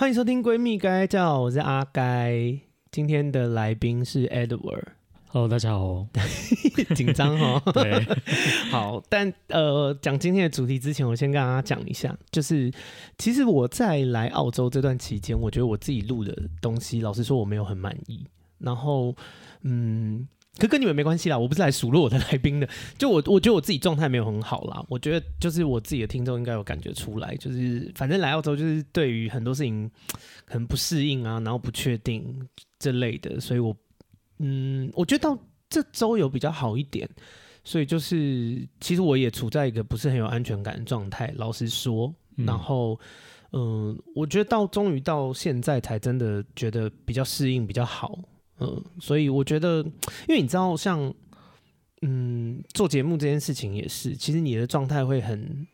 欢迎收听《闺蜜该叫》，我是阿该。今天的来宾是 Edward。Hello，大家好。紧张哦。对。好，但呃，讲今天的主题之前，我先跟大家讲一下，就是其实我在来澳洲这段期间，我觉得我自己录的东西，老实说我没有很满意。然后，嗯。可跟你们没关系啦，我不是来数落我的来宾的。就我，我觉得我自己状态没有很好啦。我觉得就是我自己的听众应该有感觉出来，就是反正来澳洲就是对于很多事情可能不适应啊，然后不确定这类的，所以我嗯，我觉得到这周有比较好一点。所以就是其实我也处在一个不是很有安全感的状态，老实说。然后嗯，我觉得到终于到现在才真的觉得比较适应比较好。嗯，所以我觉得，因为你知道，像嗯做节目这件事情也是，其实你的状态会很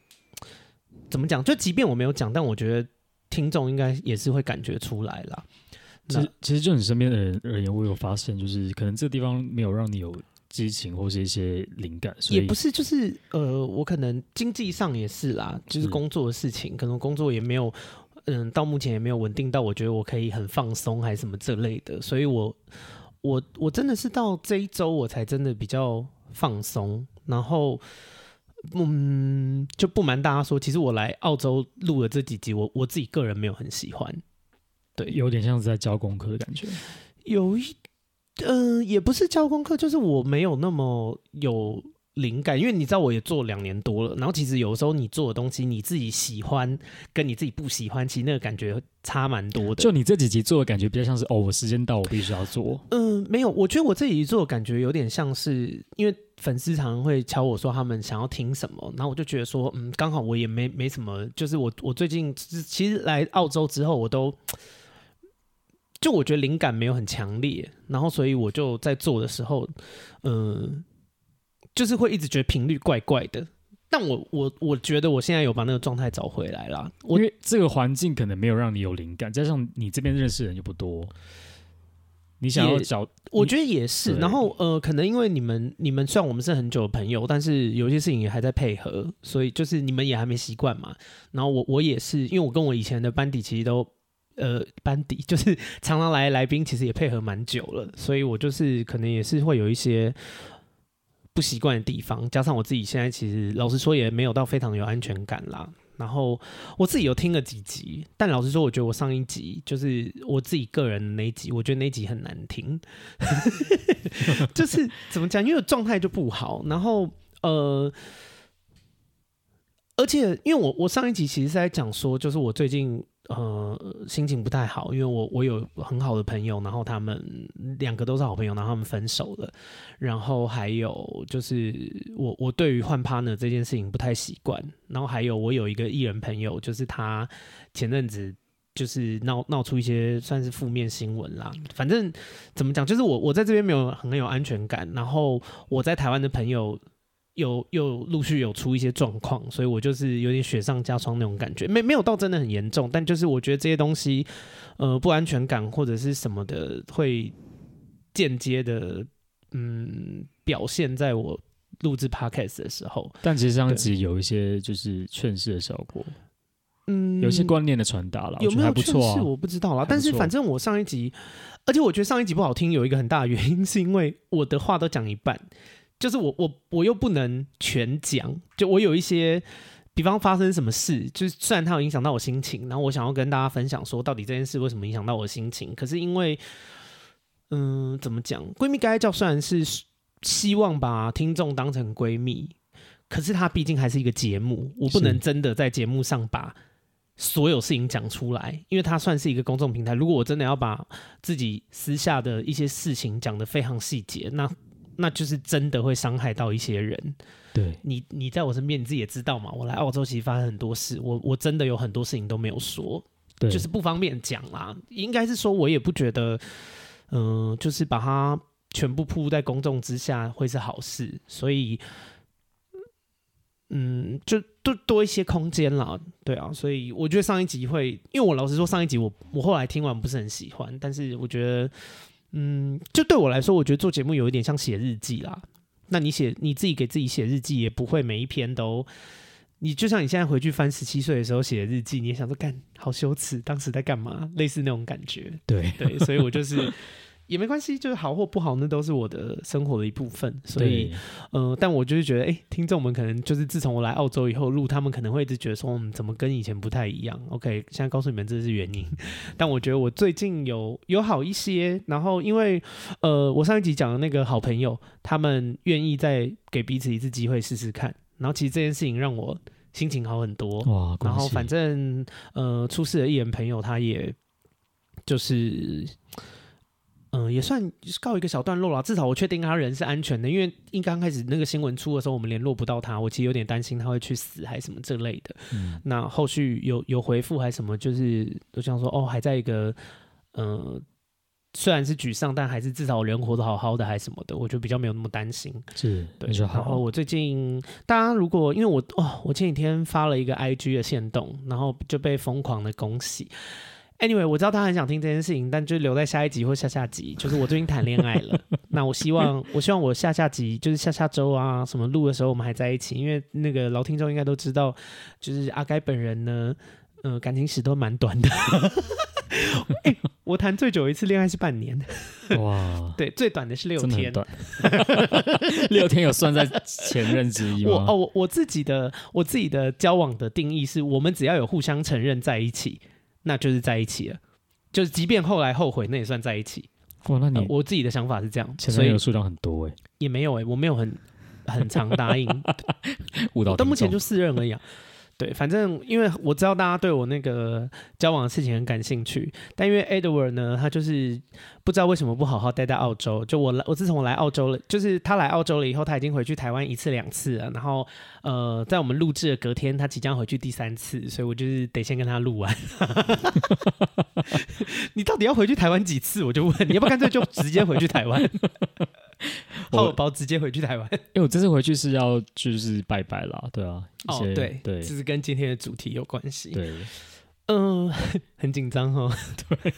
怎么讲？就即便我没有讲，但我觉得听众应该也是会感觉出来啦。其实，其实就你身边的人而言，我有发现，就是可能这个地方没有让你有激情或是一些灵感，所以也不是，就是呃，我可能经济上也是啦，就是工作的事情，可能工作也没有。嗯，到目前也没有稳定到，我觉得我可以很放松还是什么这类的，所以我我我真的是到这一周我才真的比较放松，然后嗯，就不瞒大家说，其实我来澳洲录了这几集，我我自己个人没有很喜欢，对，有点像是在教功课的感觉，有一嗯、呃，也不是教功课，就是我没有那么有。灵感，因为你知道我也做两年多了，然后其实有时候你做的东西，你自己喜欢跟你自己不喜欢，其实那个感觉差蛮多的。就你这几集做的感觉比较像是哦，我时间到，我必须要做。嗯，没有，我觉得我这几集做的感觉有点像是，因为粉丝常常会敲我说他们想要听什么，然后我就觉得说，嗯，刚好我也没没什么，就是我我最近其实来澳洲之后，我都就我觉得灵感没有很强烈，然后所以我就在做的时候，嗯。就是会一直觉得频率怪怪的，但我我我觉得我现在有把那个状态找回来了。因为这个环境可能没有让你有灵感，加上你这边认识的人又不多，你想要找，我觉得也是。然后呃，可能因为你们你们虽然我们是很久的朋友，但是有些事情也还在配合，所以就是你们也还没习惯嘛。然后我我也是，因为我跟我以前的班底其实都呃班底 就是常常来来宾，其实也配合蛮久了，所以我就是可能也是会有一些。不习惯的地方，加上我自己现在其实老实说也没有到非常有安全感啦。然后我自己有听了几集，但老实说，我觉得我上一集就是我自己个人的那一集，我觉得那集很难听，就是怎么讲？因为状态就不好。然后呃，而且因为我我上一集其实是在讲说，就是我最近。呃，心情不太好，因为我我有很好的朋友，然后他们两个都是好朋友，然后他们分手了，然后还有就是我我对于换 partner 这件事情不太习惯，然后还有我有一个艺人朋友，就是他前阵子就是闹闹出一些算是负面新闻啦，反正怎么讲，就是我我在这边没有很有安全感，然后我在台湾的朋友。有又陆续有出一些状况，所以我就是有点雪上加霜那种感觉，没没有到真的很严重，但就是我觉得这些东西，呃，不安全感或者是什么的，会间接的嗯表现在我录制 podcast 的时候。但其实上集有一些就是劝世的效果，嗯，有些观念的传达了，有没有劝世我不知道啦，但是反正我上一集，而且我觉得上一集不好听，有一个很大的原因是因为我的话都讲一半。就是我我我又不能全讲，就我有一些，比方发生什么事，就是虽然它有影响到我心情，然后我想要跟大家分享说，到底这件事为什么影响到我的心情，可是因为，嗯，怎么讲？闺蜜该叫虽然是希望把听众当成闺蜜，可是它毕竟还是一个节目，我不能真的在节目上把所有事情讲出来，因为它算是一个公众平台。如果我真的要把自己私下的一些事情讲得非常细节，那那就是真的会伤害到一些人。对你，你在我身边，你自己也知道嘛。我来澳洲其实发生很多事，我我真的有很多事情都没有说，对，就是不方便讲啦。应该是说，我也不觉得，嗯、呃，就是把它全部铺在公众之下会是好事。所以，嗯，就多多一些空间啦。对啊，所以我觉得上一集会，因为我老实说，上一集我我后来听完不是很喜欢，但是我觉得。嗯，就对我来说，我觉得做节目有一点像写日记啦。那你写你自己给自己写日记，也不会每一篇都你就像你现在回去翻十七岁的时候写的日记，你也想说干好羞耻，当时在干嘛？类似那种感觉。对对，所以我就是。也没关系，就是好或不好，那都是我的生活的一部分。所以，呃，但我就是觉得，哎、欸，听众们可能就是自从我来澳洲以后录，他们可能会一直觉得说，嗯，怎么跟以前不太一样？OK，现在告诉你们这是原因。但我觉得我最近有有好一些。然后，因为呃，我上一集讲的那个好朋友，他们愿意再给彼此一次机会试试看。然后，其实这件事情让我心情好很多。哇，然后，反正呃，出事的艺人朋友，他也就是。嗯，也算告一个小段落了。至少我确定他人是安全的，因为一刚开始那个新闻出的时候，我们联络不到他，我其实有点担心他会去死还是什么这类的。嗯，那后续有有回复还是什么，就是都想说哦，还在一个嗯，虽然是沮丧，但还是至少人活得好好的还是什么的，我就比较没有那么担心。是，对。然后我最近大家如果因为我哦，我前几天发了一个 IG 的限动，然后就被疯狂的恭喜。Anyway，我知道他很想听这件事情，但就留在下一集或下下集。就是我最近谈恋爱了，那我希望，我希望我下下集就是下下周啊，什么录的时候我们还在一起，因为那个老听众应该都知道，就是阿该本人呢，嗯、呃，感情史都蛮短的。欸、我谈最久一次恋爱是半年，哇，对，最短的是六天，六天有算在前任之一吗？我哦，我我自己的我自己的交往的定义是我们只要有互相承认在一起。那就是在一起了，就是即便后来后悔，那也算在一起。哇，那你、呃、我自己的想法是这样，所以有数量很多哎，也没有哎，我没有很很常答应，我到目前就四任而已、啊。对，反正因为我知道大家对我那个交往的事情很感兴趣，但因为 Edward 呢，他就是不知道为什么不好好待在澳洲。就我来，我自从我来澳洲了，就是他来澳洲了以后，他已经回去台湾一次两次了。然后呃，在我们录制的隔天，他即将回去第三次，所以我就是得先跟他录完。你到底要回去台湾几次？我就问你，要不干脆就直接回去台湾？我包直接回去台湾，因为我这次回去是要就是拜拜啦，对啊，哦对对，这是跟今天的主题有关系，对，嗯、呃，很紧张哦，对，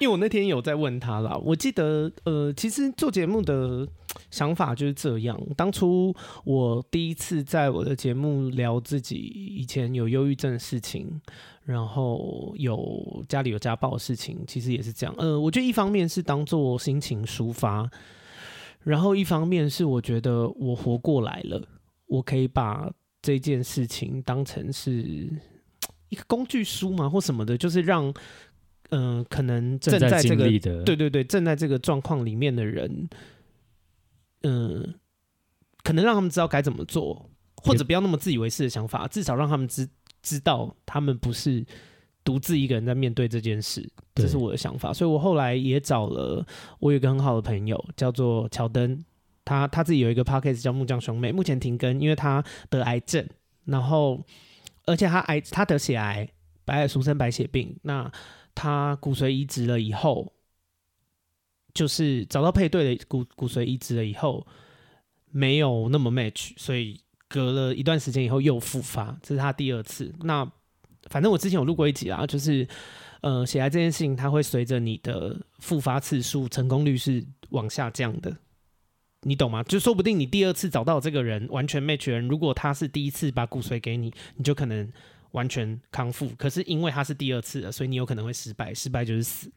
因为我那天有在问他啦，我记得呃，其实做节目的想法就是这样，当初我第一次在我的节目聊自己以前有忧郁症的事情。然后有家里有家暴的事情，其实也是这样。呃，我觉得一方面是当做心情抒发，然后一方面是我觉得我活过来了，我可以把这件事情当成是一个工具书嘛，或什么的，就是让嗯、呃，可能正在这个对对对，正在这个状况里面的人，嗯、呃，可能让他们知道该怎么做，或者不要那么自以为是的想法，至少让他们知。知道他们不是独自一个人在面对这件事，这是我的想法。所以我后来也找了我有一个很好的朋友，叫做乔登，他他自己有一个 podcast 叫木匠兄妹，目前停更，因为他得癌症，然后而且他癌他得血癌，白俗称白血病。那他骨髓移植了以后，就是找到配对的骨骨髓移植了以后，没有那么 match，所以。隔了一段时间以后又复发，这是他第二次。那反正我之前有录过一集啊，就是呃，血癌这件事情，它会随着你的复发次数、成功率是往下降的，你懂吗？就说不定你第二次找到这个人完全 match 人，如果他是第一次把骨髓给你，你就可能完全康复。可是因为他是第二次了，所以你有可能会失败，失败就是死。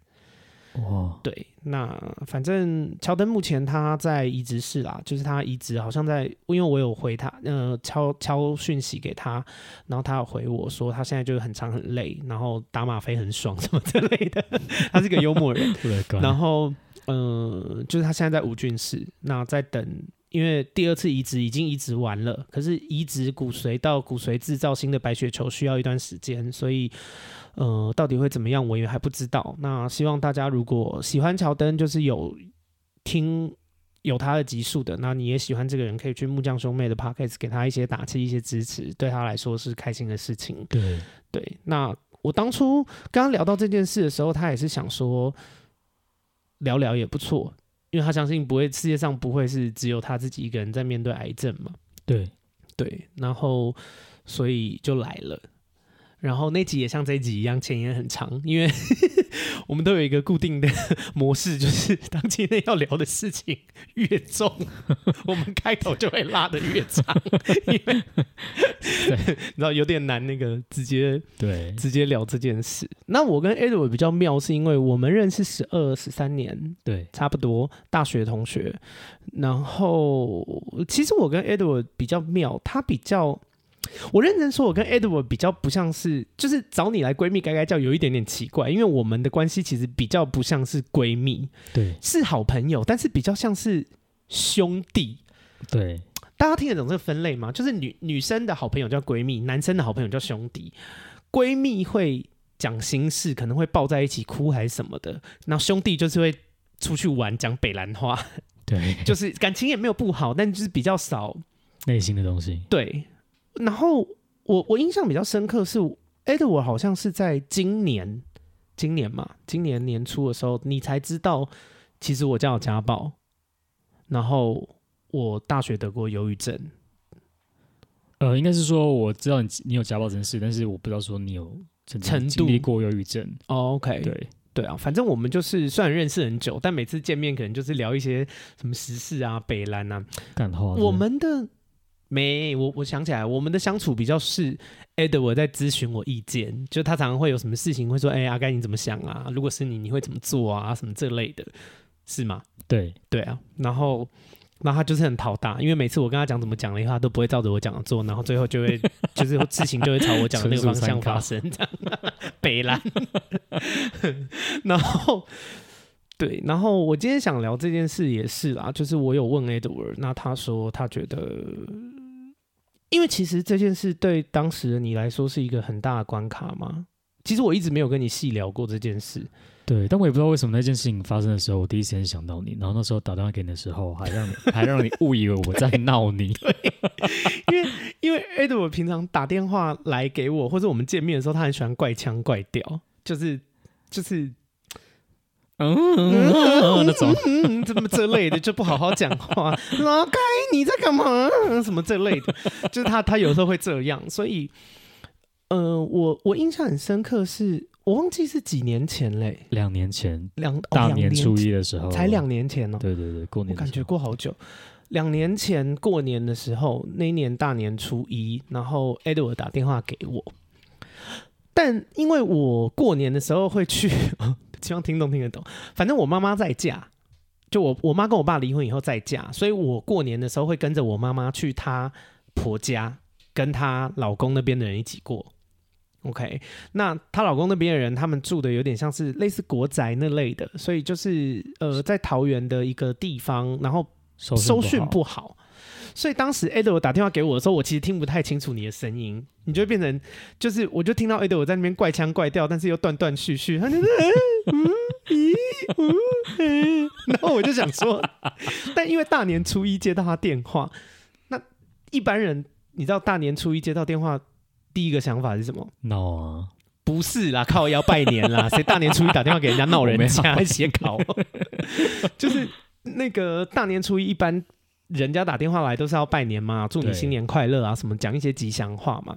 哇，对，那反正乔登目前他在移植室啦，就是他移植好像在，因为我有回他，呃，敲敲讯息给他，然后他有回我说他现在就是很长很累，然后打吗啡很爽 什么之类的，他是个幽默人，然后呃，就是他现在在无菌室，那在等，因为第二次移植已经移植完了，可是移植骨髓到骨髓制造新的白血球需要一段时间，所以。呃，到底会怎么样，我也还不知道。那希望大家如果喜欢乔登，就是有听有他的集数的，那你也喜欢这个人，可以去木匠兄妹的 podcast 给他一些打气、一些支持，对他来说是开心的事情。对对，那我当初刚刚聊到这件事的时候，他也是想说聊聊也不错，因为他相信不会世界上不会是只有他自己一个人在面对癌症嘛。对对，然后所以就来了。然后那集也像这一集一样，前言很长，因为 我们都有一个固定的模式，就是当今天要聊的事情越重，我们开头就会拉的越长，因为你知道有点难，那个直接对直接聊这件事。那我跟 Edward 比较妙，是因为我们认识十二十三年，对，差不多大学同学。然后其实我跟 Edward 比较妙，他比较。我认真说，我跟 Edward 比较不像是，就是找你来闺蜜该该叫有一点点奇怪，因为我们的关系其实比较不像是闺蜜，对，是好朋友，但是比较像是兄弟，对。大家听得懂这个分类吗？就是女女生的好朋友叫闺蜜，男生的好朋友叫兄弟。闺蜜会讲心事，可能会抱在一起哭还是什么的，然后兄弟就是会出去玩，讲北兰花，对，就是感情也没有不好，但就是比较少内心的东西，对。然后我我印象比较深刻是，Edward 好像是在今年，今年嘛，今年年初的时候，你才知道，其实我家有家暴，然后我大学得过忧郁症。呃，应该是说我知道你你有家暴这件事，但是我不知道说你有曾经经历过忧郁症。哦，OK，对对啊，反正我们就是虽然认识很久，但每次见面可能就是聊一些什么时事啊、北兰啊，干话。我们的。没，我我想起来，我们的相处比较是 Edward 在咨询我意见，就他常常会有什么事情会说，哎、欸，阿该你怎么想啊？如果是你，你会怎么做啊？什么这类的，是吗？对对啊，然后，然后他就是很讨打，因为每次我跟他讲怎么讲的话，他都不会照着我讲的做，然后最后就会 就是事情就会朝我讲的那个方向发生，这样北兰。然后。对，然后我今天想聊这件事也是啦，就是我有问 Edward，那他说他觉得，因为其实这件事对当时的你来说是一个很大的关卡嘛。其实我一直没有跟你细聊过这件事，对，但我也不知道为什么那件事情发生的时候，我第一时间想到你，然后那时候打电话给你的时候，还让你还让你误以为我在闹你，因为因为 Edward 平常打电话来给我，或者我们见面的时候，他很喜欢怪腔怪调，就是就是。嗯，嗯，那种嗯，怎么这类的就不好好讲话？老该你在干嘛？什么这类的，就是他，他有时候会这样。所以，呃，我我印象很深刻是，我忘记是几年前嘞，两年前，两大年初一的时候，才两年前哦。对对对，过年，感觉过好久。两年前过年的时候，那一年大年初一，然后 Edward 打电话给我，但因为我过年的时候会去。希望听懂听得懂。反正我妈妈在嫁，就我我妈跟我爸离婚以后再嫁，所以我过年的时候会跟着我妈妈去她婆家，跟她老公那边的人一起过。OK，那她老公那边的人，他们住的有点像是类似国宅那类的，所以就是呃在桃园的一个地方，然后收讯不好。所以当时 Edward 打电话给我的时候，我其实听不太清楚你的声音，你就会变成就是，我就听到 Edward 在那边怪腔怪调，但是又断断续续，他就是嗯咦嗯嗯，然后我就想说，但因为大年初一接到他电话，那一般人你知道大年初一接到电话第一个想法是什么闹啊？不是啦，靠要拜年啦，谁大年初一打电话给人家闹人家写考？就是那个大年初一一般。人家打电话来都是要拜年嘛，祝你新年快乐啊，什么讲一些吉祥话嘛。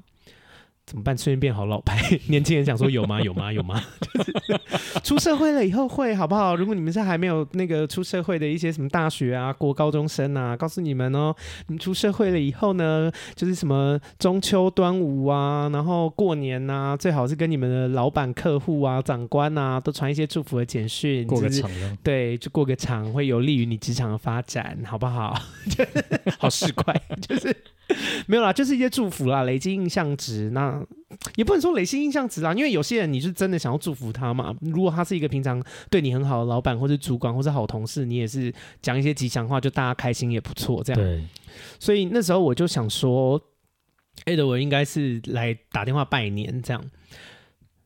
怎么办？瞬间变好老派，年轻人想说有吗？有吗？有吗？就是出社会了以后会好不好？如果你们是还没有那个出社会的一些什么大学啊、国高中生啊，告诉你们哦，你们出社会了以后呢，就是什么中秋、端午啊，然后过年啊，最好是跟你们的老板、客户啊、长官啊，都传一些祝福的简讯，过个场，对，就过个场，会有利于你职场的发展，好不好？好市侩，就是。没有啦，就是一些祝福啦，累积印象值。那也不能说累积印象值啦，因为有些人你是真的想要祝福他嘛。如果他是一个平常对你很好的老板，或是主管，或是好同事，你也是讲一些吉祥话，就大家开心也不错。这样，对。所以那时候我就想说，Edward 应该是来打电话拜年这样。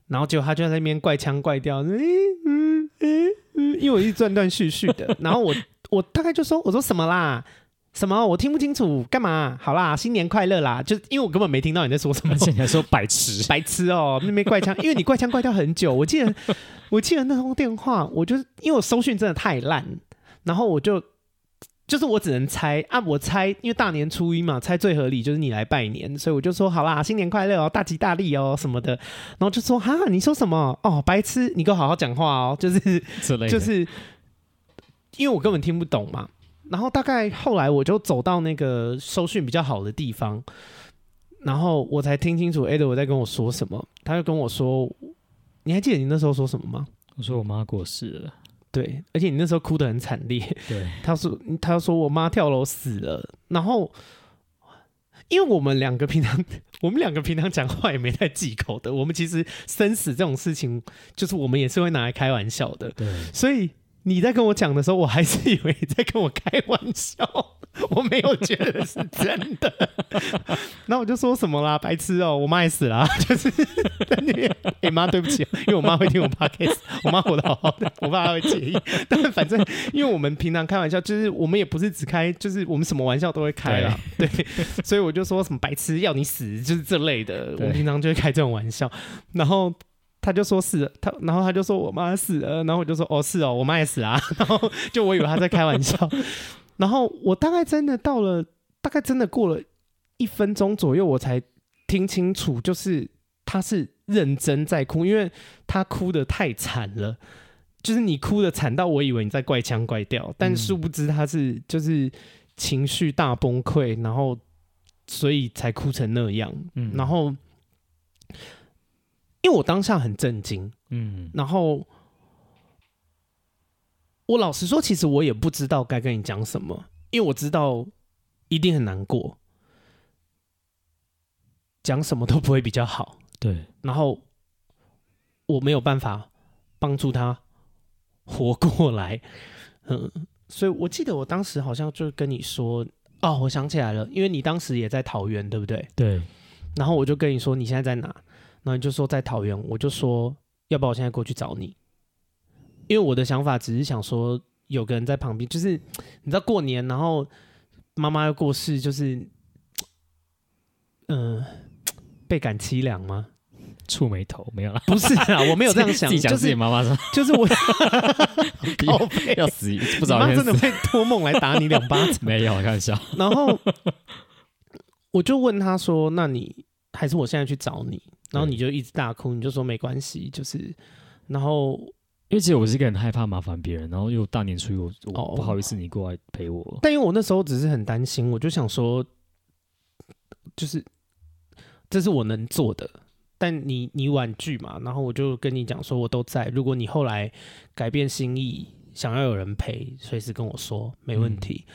然后结果他就在那边怪腔怪调，嗯嗯嗯嗯，因为我一直断断续续的。然后我我大概就说，我说什么啦？什么？我听不清楚，干嘛？好啦，新年快乐啦！就因为我根本没听到你在说什么，你还说白痴，白痴哦，那边怪腔，因为你怪腔怪调很久。我记得，我记得那通电话，我就因为我收讯真的太烂，然后我就就是我只能猜啊，我猜，因为大年初一嘛，猜最合理就是你来拜年，所以我就说好啦，新年快乐哦，大吉大利哦什么的，然后就说哈，你说什么哦，白痴，你给我好好讲话哦，就是 就是，因为我根本听不懂嘛，然后大概后来我就走到那个收讯比较好的地方，然后我才听清楚 Edward 在跟我说什么，他就跟我说，你还记得你那时候说什么吗？我说我妈过世了。对，而且你那时候哭得很惨烈。对，他说他说我妈跳楼死了，然后因为我们两个平常 我们两个平常讲话也没太忌口的，我们其实生死这种事情，就是我们也是会拿来开玩笑的。对，所以你在跟我讲的时候，我还是以为你在跟我开玩笑。我没有觉得是真的，那我就说什么啦，白痴哦、喔，我妈也死了，就是在那边，哎妈，对不起，因为我妈会听我 podcast，我妈活得好好的，我怕她会介意。但反正，因为我们平常开玩笑，就是我们也不是只开，就是我们什么玩笑都会开啦，对，对，所以我就说什么白痴要你死，就是这类的，我们平常就会开这种玩笑。然后他就说是，他，然后他就说我妈死了，然后我就说哦是哦，我妈也死啊，然后就我以为他在开玩笑。然后我大概真的到了，大概真的过了一分钟左右，我才听清楚，就是他是认真在哭，因为他哭的太惨了，就是你哭的惨到我以为你在怪腔怪调，但殊不知他是就是情绪大崩溃，然后所以才哭成那样。嗯，然后因为我当下很震惊，嗯，然后。我老实说，其实我也不知道该跟你讲什么，因为我知道一定很难过，讲什么都不会比较好。对，然后我没有办法帮助他活过来，嗯，所以我记得我当时好像就跟你说，哦，我想起来了，因为你当时也在桃园，对不对？对。然后我就跟你说你现在在哪，然后你就说在桃园，我就说要不要我现在过去找你。因为我的想法只是想说，有个人在旁边，就是你知道过年，然后妈妈要过世，就是嗯、呃，倍感凄凉吗？触眉头没有啦，不是啊，我没有这样想，自己讲自己妈妈说，就是我 要死，不知道妈真的会托梦来打你两巴掌？没有，开玩笑。然后我就问他说：“那你还是我现在去找你？”然后你就一直大哭，你就说没关系，就是然后。因为其实我是一个很害怕麻烦别人，然后又大年初一我，我不好意思你过来陪我。哦。但因为我那时候只是很担心，我就想说，就是这是我能做的。但你你婉拒嘛，然后我就跟你讲说，我都在。如果你后来改变心意，想要有人陪，随时跟我说，没问题。嗯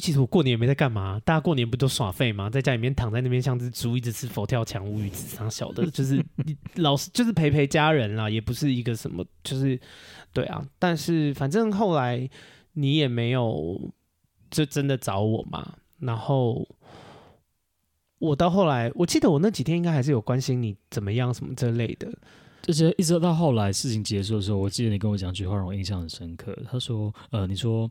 其实我过年也没在干嘛，大家过年不都耍废吗？在家里面躺在那边像只猪，一直吃佛跳墙、乌鱼子，啥小的，就是 老是就是陪陪家人啦，也不是一个什么，就是对啊。但是反正后来你也没有就真的找我嘛。然后我到后来，我记得我那几天应该还是有关心你怎么样什么之类的。就是一直到后来事情结束的时候，我记得你跟我讲句话让我印象很深刻。他说：“呃，你说，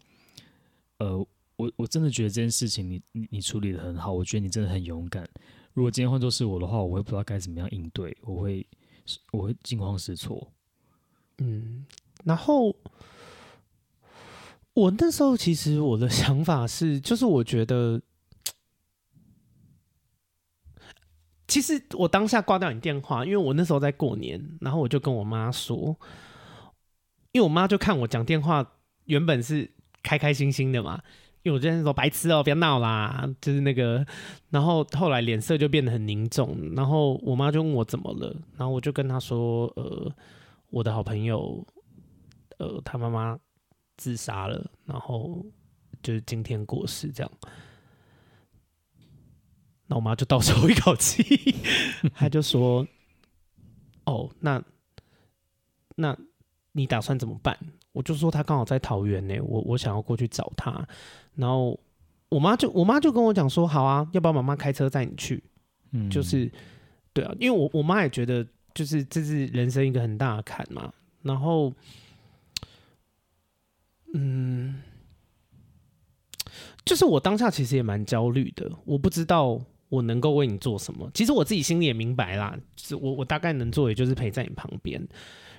呃。”我我真的觉得这件事情你你你处理得很好，我觉得你真的很勇敢。如果今天换作是我的话，我会不知道该怎么样应对，我会我会惊慌失措。嗯，然后我那时候其实我的 想法是，就是我觉得，其实我当下挂掉你电话，因为我那时候在过年，然后我就跟我妈说，因为我妈就看我讲电话，原本是开开心心的嘛。因为我之前说白痴哦，不要闹啦，就是那个，然后后来脸色就变得很凝重，然后我妈就问我怎么了，然后我就跟她说，呃，我的好朋友，呃，他妈妈自杀了，然后就是今天过世这样，那我妈就倒抽一口气，她就说，哦，那那你打算怎么办？我就说他刚好在桃园呢，我我想要过去找他，然后我妈就我妈就跟我讲说，好啊，要不要妈妈开车载你去？嗯，就是对啊，因为我我妈也觉得，就是这是人生一个很大的坎嘛。然后，嗯，就是我当下其实也蛮焦虑的，我不知道我能够为你做什么。其实我自己心里也明白啦，就是我我大概能做，也就是陪在你旁边，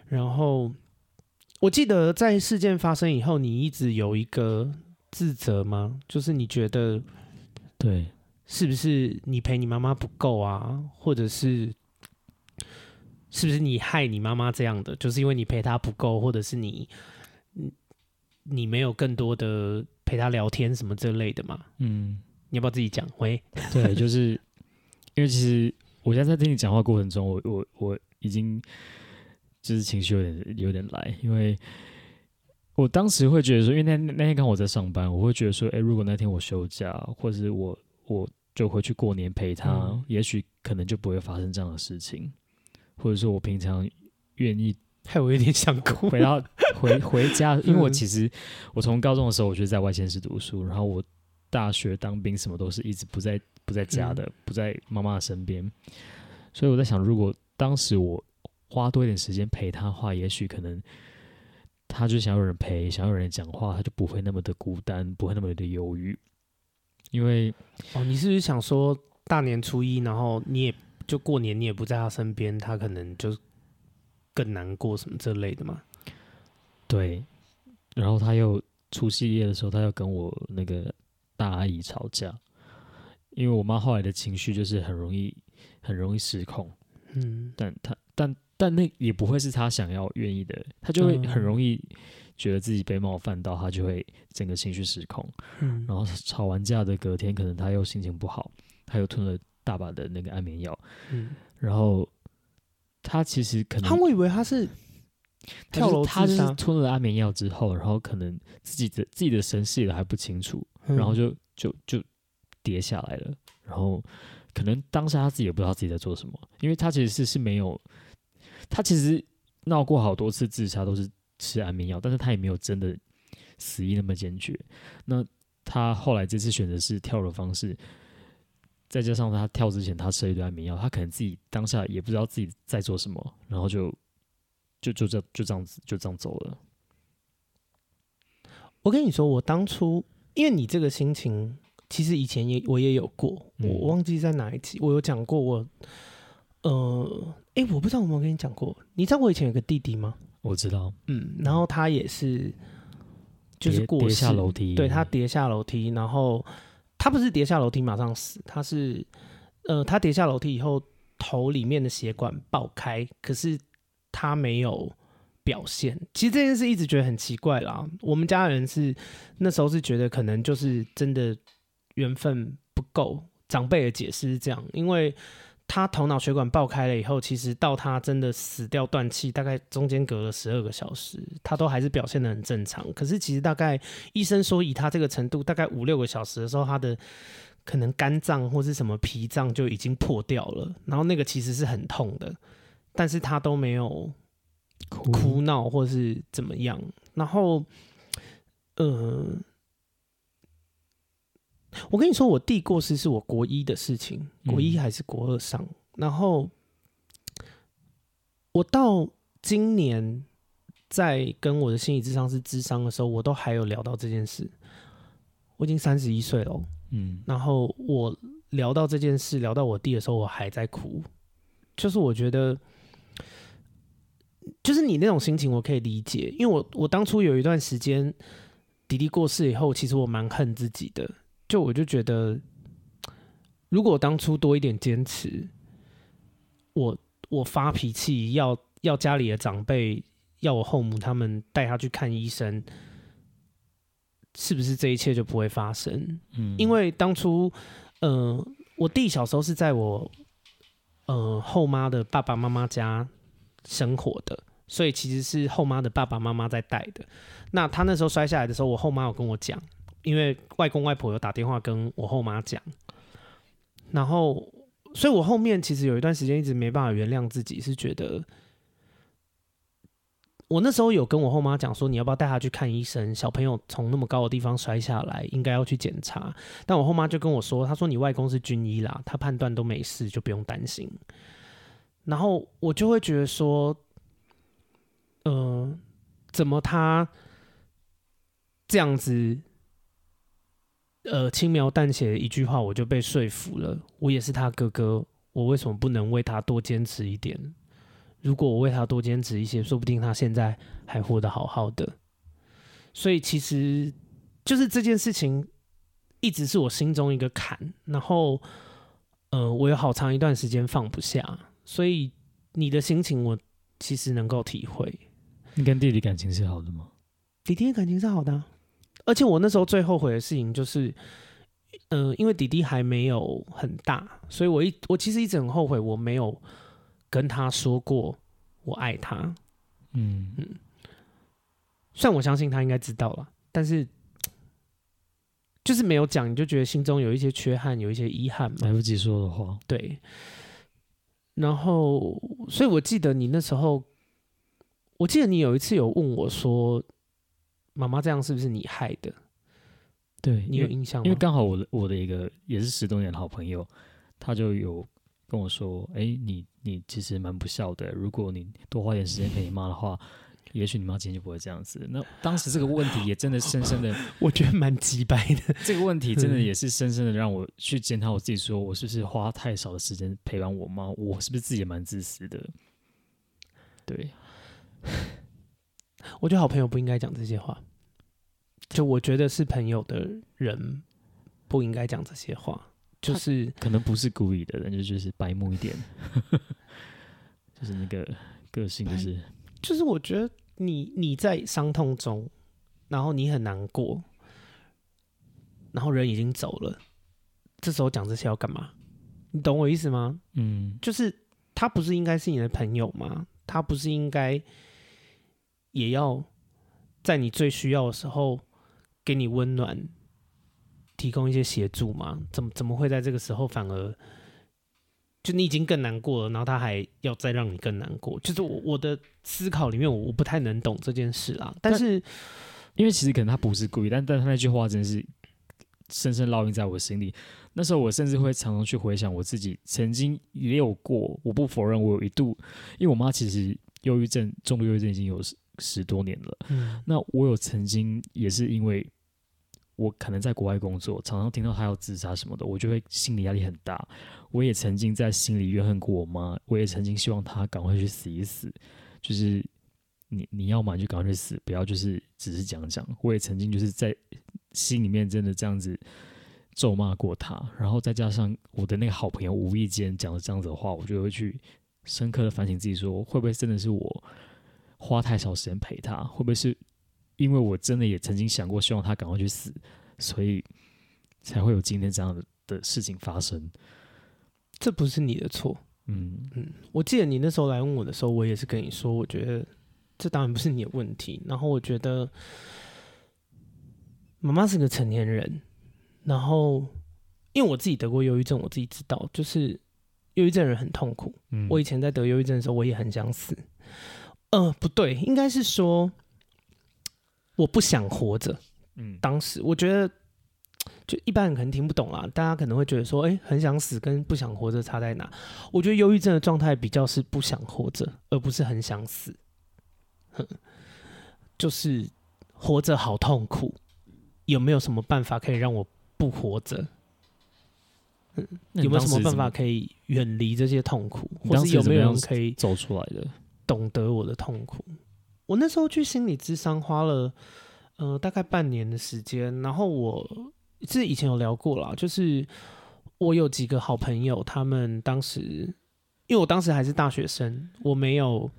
然后。我记得在事件发生以后，你一直有一个自责吗？就是你觉得，对，是不是你陪你妈妈不够啊？或者是是不是你害你妈妈这样的？就是因为你陪她不够，或者是你，你没有更多的陪她聊天什么这类的嘛？嗯，你要不要自己讲？喂，对，就是因为其实我现在在听你讲话过程中，我我我已经。就是情绪有点有点来，因为我当时会觉得说，因为那那天刚好我在上班，我会觉得说，哎，如果那天我休假，或者是我我就回去过年陪他，嗯、也许可能就不会发生这样的事情，或者说我平常愿意，害我有点想哭，回到回回家，因为我其实我从高中的时候我就在外县市读书，然后我大学当兵什么都是一直不在不在家的，嗯、不在妈妈的身边，所以我在想，如果当时我。花多一点时间陪他的话，也许可能他就想有人陪，想有人讲话，他就不会那么的孤单，不会那么的忧郁。因为哦，你是不是想说大年初一，然后你也就过年，你也不在他身边，他可能就更难过什么这类的嘛？对。然后他又除夕夜的时候，他又跟我那个大阿姨吵架，因为我妈后来的情绪就是很容易很容易失控。嗯，但他但。但那也不会是他想要愿意的，他就会很容易觉得自己被冒犯到，他就会整个情绪失控。嗯，然后吵完架的隔天，可能他又心情不好，他又吞了大把的那个安眠药。嗯，然后他其实可能，他我以为他是跳楼自杀，他就是吞了安眠药之后，然后可能自己的自己的神识也还不清楚，然后就就就跌下来了。然后可能当下他自己也不知道自己在做什么，因为他其实是是没有。他其实闹过好多次自杀，都是吃安眠药，但是他也没有真的死意那么坚决。那他后来这次选择是跳楼方式，再加上他跳之前他吃了一堆安眠药，他可能自己当下也不知道自己在做什么，然后就就就这就这样子就这样走了。我跟你说，我当初因为你这个心情，其实以前也我也有过，嗯、我忘记在哪一期我有讲过我。呃，哎、欸，我不知道我有没有跟你讲过，你知道我以前有个弟弟吗？我知道，嗯，然后他也是，就是过，跌下楼梯，对，他跌下楼梯，然后他不是跌下楼梯马上死，他是，呃，他跌下楼梯以后头里面的血管爆开，可是他没有表现。其实这件事一直觉得很奇怪啦，我们家人是那时候是觉得可能就是真的缘分不够，长辈的解释是这样，因为。他头脑血管爆开了以后，其实到他真的死掉断气，大概中间隔了十二个小时，他都还是表现得很正常。可是其实大概医生说，以他这个程度，大概五六个小时的时候，他的可能肝脏或是什么脾脏就已经破掉了，然后那个其实是很痛的，但是他都没有哭闹或是怎么样。然后，呃。我跟你说，我弟过世是我国一的事情，国一还是国二上。嗯、然后我到今年在跟我的心理智商是智商的时候，我都还有聊到这件事。我已经三十一岁了，嗯，然后我聊到这件事，聊到我弟的时候，我还在哭。就是我觉得，就是你那种心情，我可以理解，因为我我当初有一段时间弟弟过世以后，其实我蛮恨自己的。就我就觉得，如果当初多一点坚持，我我发脾气要要家里的长辈要我后母他们带他去看医生，是不是这一切就不会发生？嗯，因为当初，呃，我弟小时候是在我呃后妈的爸爸妈妈家生活的，所以其实是后妈的爸爸妈妈在带的。那他那时候摔下来的时候，我后妈有跟我讲。因为外公外婆有打电话跟我后妈讲，然后，所以我后面其实有一段时间一直没办法原谅自己，是觉得我那时候有跟我后妈讲说，你要不要带他去看医生？小朋友从那么高的地方摔下来，应该要去检查。但我后妈就跟我说，她说你外公是军医啦，他判断都没事，就不用担心。然后我就会觉得说，嗯、怎么他这样子？呃，轻描淡写的一句话，我就被说服了。我也是他哥哥，我为什么不能为他多坚持一点？如果我为他多坚持一些，说不定他现在还活得好好的。所以其实就是这件事情一直是我心中一个坎，然后，呃，我有好长一段时间放不下。所以你的心情我其实能够体会。你跟弟弟感情是好的吗？弟弟的感情是好的啊，而且我那时候最后悔的事情就是，嗯、呃，因为弟弟还没有很大，所以我一我其实一直很后悔我没有跟他说过我爱他。嗯嗯，虽然我相信他应该知道了，但是就是没有讲，你就觉得心中有一些缺憾，有一些遗憾嘛。来不及说的话，对。然后，所以我记得你那时候，我记得你有一次有问我说。妈妈这样是不是你害的？对，你有印象吗？因为刚好我的我的一个也是十多年的好朋友，他就有跟我说：“哎、欸，你你其实蛮不孝的。如果你多花点时间陪你妈的话，也许你妈今天就不会这样子。”那当时这个问题也真的深深的，我觉得蛮鸡掰的。这个问题真的也是深深的让我去检讨我自己，说我是不是花太少的时间陪伴我妈？我是不是自己也蛮自私的？对。我觉得好朋友不应该讲这些话，就我觉得是朋友的人不应该讲这些话，就是可能不是故意的人，就就是白目一点，就是那个个性，就是就是我觉得你你在伤痛中，然后你很难过，然后人已经走了，这时候讲这些要干嘛？你懂我意思吗？嗯，就是他不是应该是你的朋友吗？他不是应该？也要在你最需要的时候给你温暖，提供一些协助吗？怎么怎么会在这个时候反而就你已经更难过了，然后他还要再让你更难过？就是我我的思考里面，我我不太能懂这件事啦。但是但因为其实可能他不是故意，但但他那句话真的是深深烙印在我心里。那时候我甚至会常常去回想我自己曾经也有过，我不否认我有一度，因为我妈其实忧郁症，重度忧郁症已经有。十多年了，嗯，那我有曾经也是因为我可能在国外工作，常常听到他要自杀什么的，我就会心理压力很大。我也曾经在心里怨恨过我妈，我也曾经希望她赶快去死一死，就是你你要嘛就赶快去死，不要就是只是讲讲。我也曾经就是在心里面真的这样子咒骂过他，然后再加上我的那个好朋友无意间讲了这样子的话，我就会去深刻的反省自己说，说会不会真的是我。花太少时间陪他，会不会是因为我真的也曾经想过，希望他赶快去死，所以才会有今天这样的的事情发生？这不是你的错。嗯嗯，我记得你那时候来问我的时候，我也是跟你说，我觉得这当然不是你的问题。然后我觉得妈妈是个成年人，然后因为我自己得过忧郁症，我自己知道，就是忧郁症人很痛苦。嗯，我以前在得忧郁症的时候，我也很想死。嗯、呃，不对，应该是说我不想活着。嗯，当时我觉得，就一般人可能听不懂啦，大家可能会觉得说，哎、欸，很想死跟不想活着差在哪？我觉得忧郁症的状态比较是不想活着，而不是很想死。哼，就是活着好痛苦，有没有什么办法可以让我不活着？嗯，有没有什么办法可以远离这些痛苦，或是有没有人可以走出来的？懂得我的痛苦，我那时候去心理咨商花了，呃，大概半年的时间。然后我是以前有聊过啦，就是我有几个好朋友，他们当时，因为我当时还是大学生，我没有，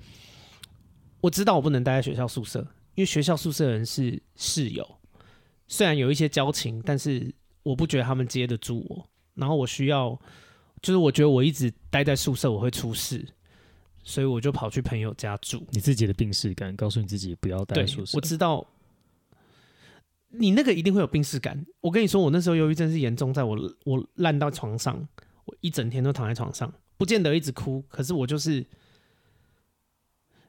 我知道我不能待在学校宿舍，因为学校宿舍的人是室友，虽然有一些交情，但是我不觉得他们接得住我。然后我需要，就是我觉得我一直待在宿舍，我会出事。所以我就跑去朋友家住。你自己的病识感，告诉你自己不要待在宿舍。我知道，你那个一定会有病识感。我跟你说，我那时候忧郁症是严重，在我我烂到床上，我一整天都躺在床上，不见得一直哭，可是我就是，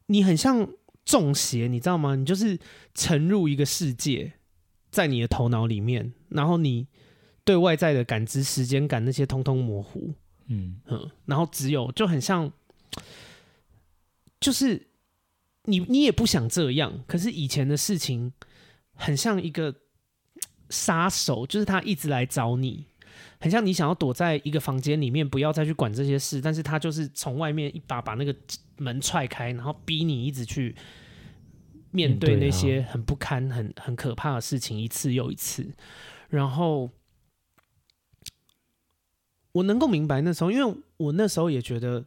你很像中邪，你知道吗？你就是沉入一个世界，在你的头脑里面，然后你对外在的感知、时间感那些通通模糊，嗯嗯，然后只有就很像。就是你，你也不想这样，可是以前的事情很像一个杀手，就是他一直来找你，很像你想要躲在一个房间里面，不要再去管这些事，但是他就是从外面一把把那个门踹开，然后逼你一直去面对那些很不堪、很很可怕的事情，一次又一次。然后我能够明白那时候，因为我那时候也觉得，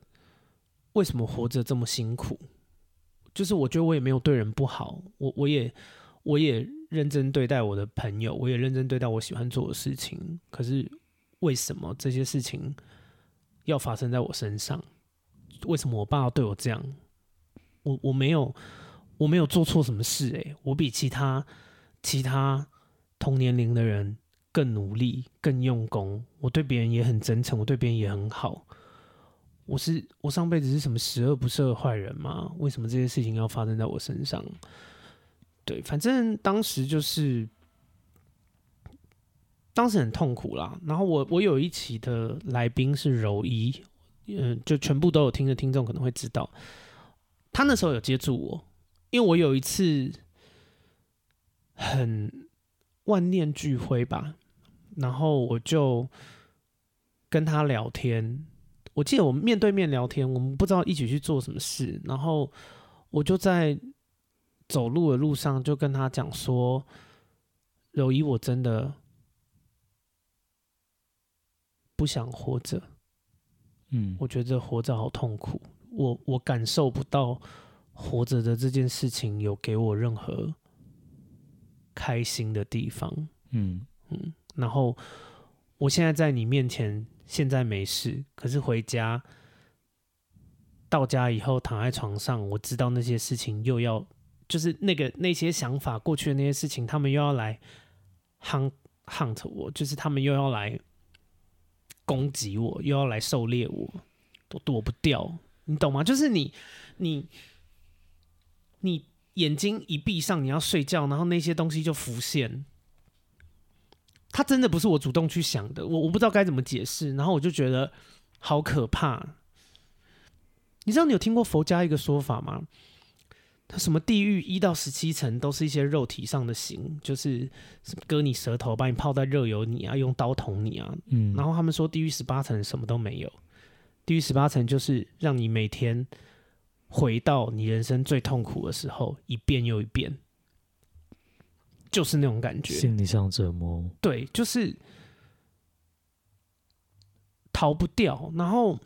为什么活着这么辛苦？就是我觉得我也没有对人不好，我我也我也认真对待我的朋友，我也认真对待我喜欢做的事情。可是为什么这些事情要发生在我身上？为什么我爸要对我这样？我我没有我没有做错什么事诶，我比其他其他同年龄的人更努力、更用功。我对别人也很真诚，我对别人也很好。我是我上辈子是什么十恶不赦的坏人吗？为什么这些事情要发生在我身上？对，反正当时就是当时很痛苦啦。然后我我有一期的来宾是柔一，嗯，就全部都有听的听众可能会知道，他那时候有接住我，因为我有一次很万念俱灰吧，然后我就跟他聊天。我记得我们面对面聊天，我们不知道一起去做什么事，然后我就在走路的路上就跟他讲说：“柔一，我真的不想活着，嗯，我觉得活着好痛苦，我我感受不到活着的这件事情有给我任何开心的地方，嗯嗯，然后我现在在你面前。”现在没事，可是回家到家以后躺在床上，我知道那些事情又要，就是那个那些想法过去的那些事情，他们又要来 hunt hunt 我，就是他们又要来攻击我，又要来狩猎我，都躲不掉，你懂吗？就是你你你眼睛一闭上，你要睡觉，然后那些东西就浮现。他真的不是我主动去想的，我我不知道该怎么解释，然后我就觉得好可怕。你知道你有听过佛家一个说法吗？他什么地狱一到十七层都是一些肉体上的刑，就是割你舌头，把你泡在热油里啊，用刀捅你啊。嗯，然后他们说地狱十八层什么都没有，地狱十八层就是让你每天回到你人生最痛苦的时候，一遍又一遍。就是那种感觉，心理上折磨。对，就是逃不掉。然后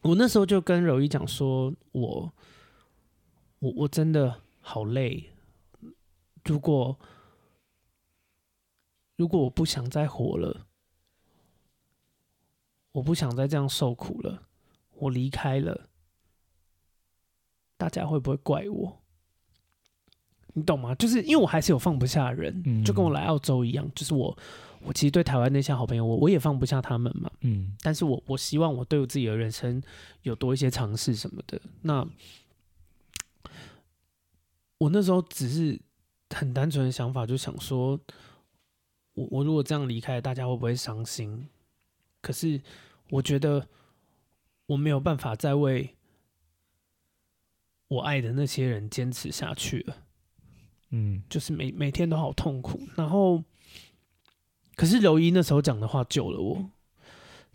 我那时候就跟柔一讲说，我我我真的好累。如果如果我不想再活了，我不想再这样受苦了，我离开了，大家会不会怪我？你懂吗？就是因为我还是有放不下人，嗯、就跟我来澳洲一样，就是我，我其实对台湾那些好朋友，我我也放不下他们嘛。嗯，但是我我希望我对我自己的人生有多一些尝试什么的。那我那时候只是很单纯的想法，就想说，我我如果这样离开，大家会不会伤心？可是我觉得我没有办法再为我爱的那些人坚持下去了。嗯，就是每每天都好痛苦，然后，可是刘一那时候讲的话救了我，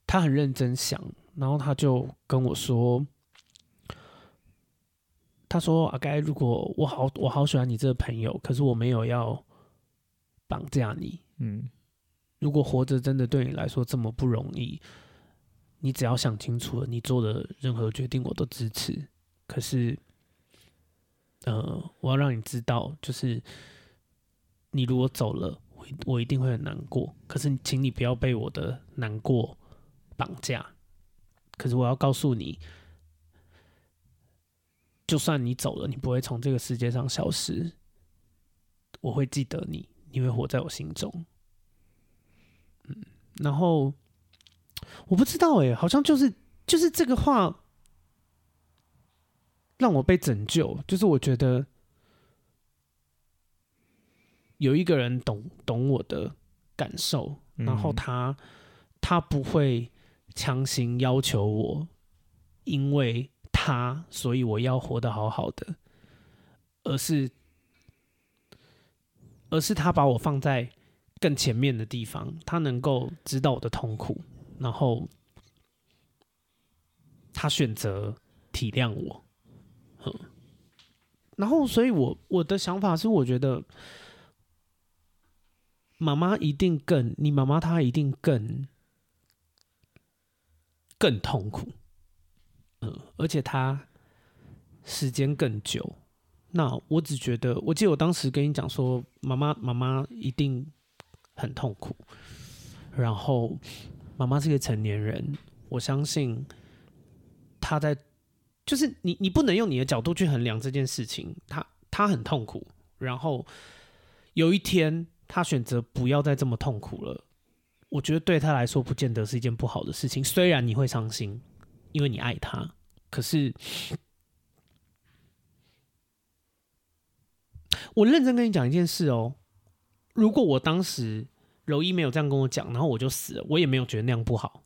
他很认真想，然后他就跟我说，他说阿该，如果我好我好喜欢你这个朋友，可是我没有要绑架你，嗯，如果活着真的对你来说这么不容易，你只要想清楚了，你做的任何决定我都支持，可是。呃，我要让你知道，就是你如果走了，我我一定会很难过。可是，请你不要被我的难过绑架。可是，我要告诉你，就算你走了，你不会从这个世界上消失。我会记得你，你会活在我心中。嗯，然后我不知道，哎，好像就是就是这个话。让我被拯救，就是我觉得有一个人懂懂我的感受，然后他他不会强行要求我，因为他所以我要活得好好的，而是而是他把我放在更前面的地方，他能够知道我的痛苦，然后他选择体谅我。嗯，然后所以我我的想法是，我觉得妈妈一定更，你妈妈她一定更更痛苦，嗯，而且她时间更久。那我只觉得，我记得我当时跟你讲说，妈妈妈妈一定很痛苦。然后，妈妈是个成年人，我相信她在，就是你你不能用你的角度去衡量这件事情。他他很痛苦，然后有一天他选择不要再这么痛苦了。我觉得对他来说，不见得是一件不好的事情。虽然你会伤心，因为你爱他，可是。我认真跟你讲一件事哦，如果我当时柔一没有这样跟我讲，然后我就死了，我也没有觉得那样不好，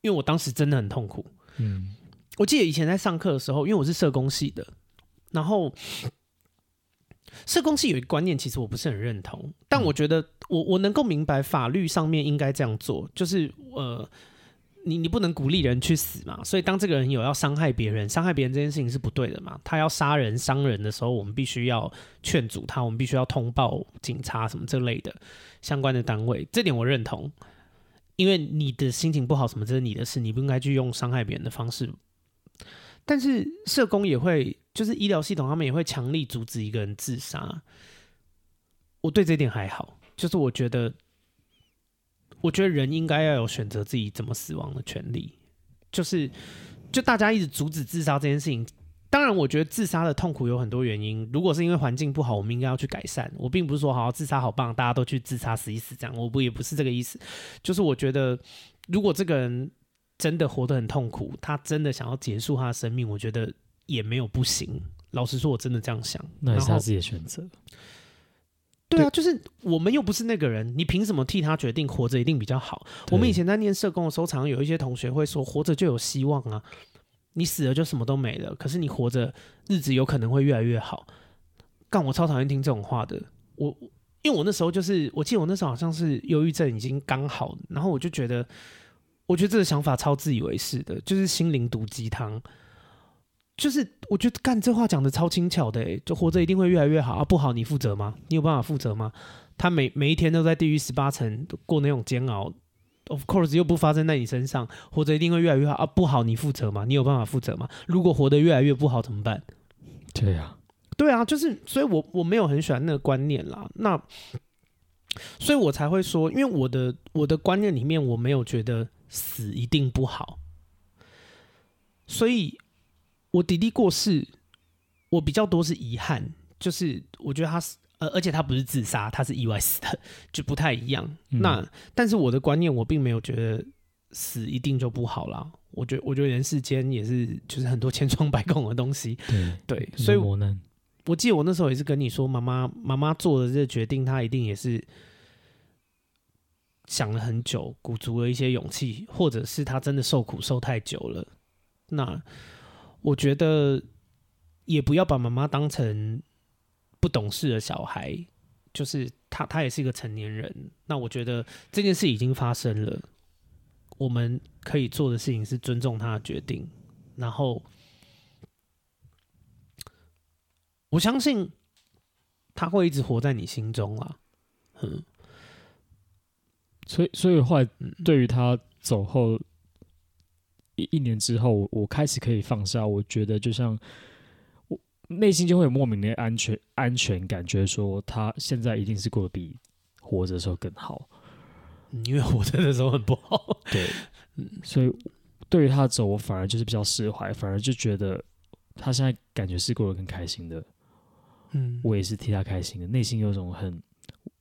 因为我当时真的很痛苦。嗯，我记得以前在上课的时候，因为我是社工系的，然后社工系有一个观念，其实我不是很认同，但我觉得我我能够明白法律上面应该这样做，就是呃。你你不能鼓励人去死嘛？所以当这个人有要伤害别人、伤害别人这件事情是不对的嘛？他要杀人、伤人的时候，我们必须要劝阻他，我们必须要通报警察什么这类的相关的单位。这点我认同，因为你的心情不好什么，这是你的事，你不应该去用伤害别人的方式。但是社工也会，就是医疗系统他们也会强力阻止一个人自杀。我对这点还好，就是我觉得。我觉得人应该要有选择自己怎么死亡的权利，就是就大家一直阻止自杀这件事情。当然，我觉得自杀的痛苦有很多原因。如果是因为环境不好，我们应该要去改善。我并不是说好好自杀好棒，大家都去自杀死一死这样，我不也不是这个意思。就是我觉得，如果这个人真的活得很痛苦，他真的想要结束他的生命，我觉得也没有不行。老实说，我真的这样想。那也是他自己的选择。对啊，就是我们又不是那个人，你凭什么替他决定活着一定比较好？我们以前在念社工的时候，常常有一些同学会说，活着就有希望啊，你死了就什么都没了。可是你活着，日子有可能会越来越好。干，我超讨厌听这种话的。我因为我那时候就是，我记得我那时候好像是忧郁症已经刚好，然后我就觉得，我觉得这个想法超自以为是的，就是心灵毒鸡汤。就是我觉得干这话讲的超轻巧的，哎，就活着一定会越来越好啊，不好你负责吗？你有办法负责吗？他每每一天都在地狱十八层过那种煎熬，of course 又不发生在你身上，活着一定会越来越好啊，不好你负责吗？你有办法负责吗？如果活得越来越不好怎么办？对呀，对啊，就是所以我，我我没有很喜欢那个观念啦，那所以我才会说，因为我的我的观念里面我没有觉得死一定不好，所以。我弟弟过世，我比较多是遗憾，就是我觉得他死，呃，而且他不是自杀，他是意外死的，就不太一样。嗯、那但是我的观念，我并没有觉得死一定就不好啦。我觉得，我觉得人世间也是，就是很多千疮百孔的东西。对 对，所以我呢，我记得我那时候也是跟你说，妈妈妈妈做的这个决定，她一定也是想了很久，鼓足了一些勇气，或者是他真的受苦受太久了。那。我觉得也不要把妈妈当成不懂事的小孩，就是他，他也是一个成年人。那我觉得这件事已经发生了，我们可以做的事情是尊重他的决定，然后我相信他会一直活在你心中啊。嗯，所以，所以后来对于他走后。一一年之后，我开始可以放下。我觉得，就像我内心就会有莫名的安全安全感，觉说他现在一定是过得比活着的时候更好。因为活着的时候很不好。对，所以对于他走，我反而就是比较释怀，反而就觉得他现在感觉是过得更开心的。嗯，我也是替他开心的，内心有种很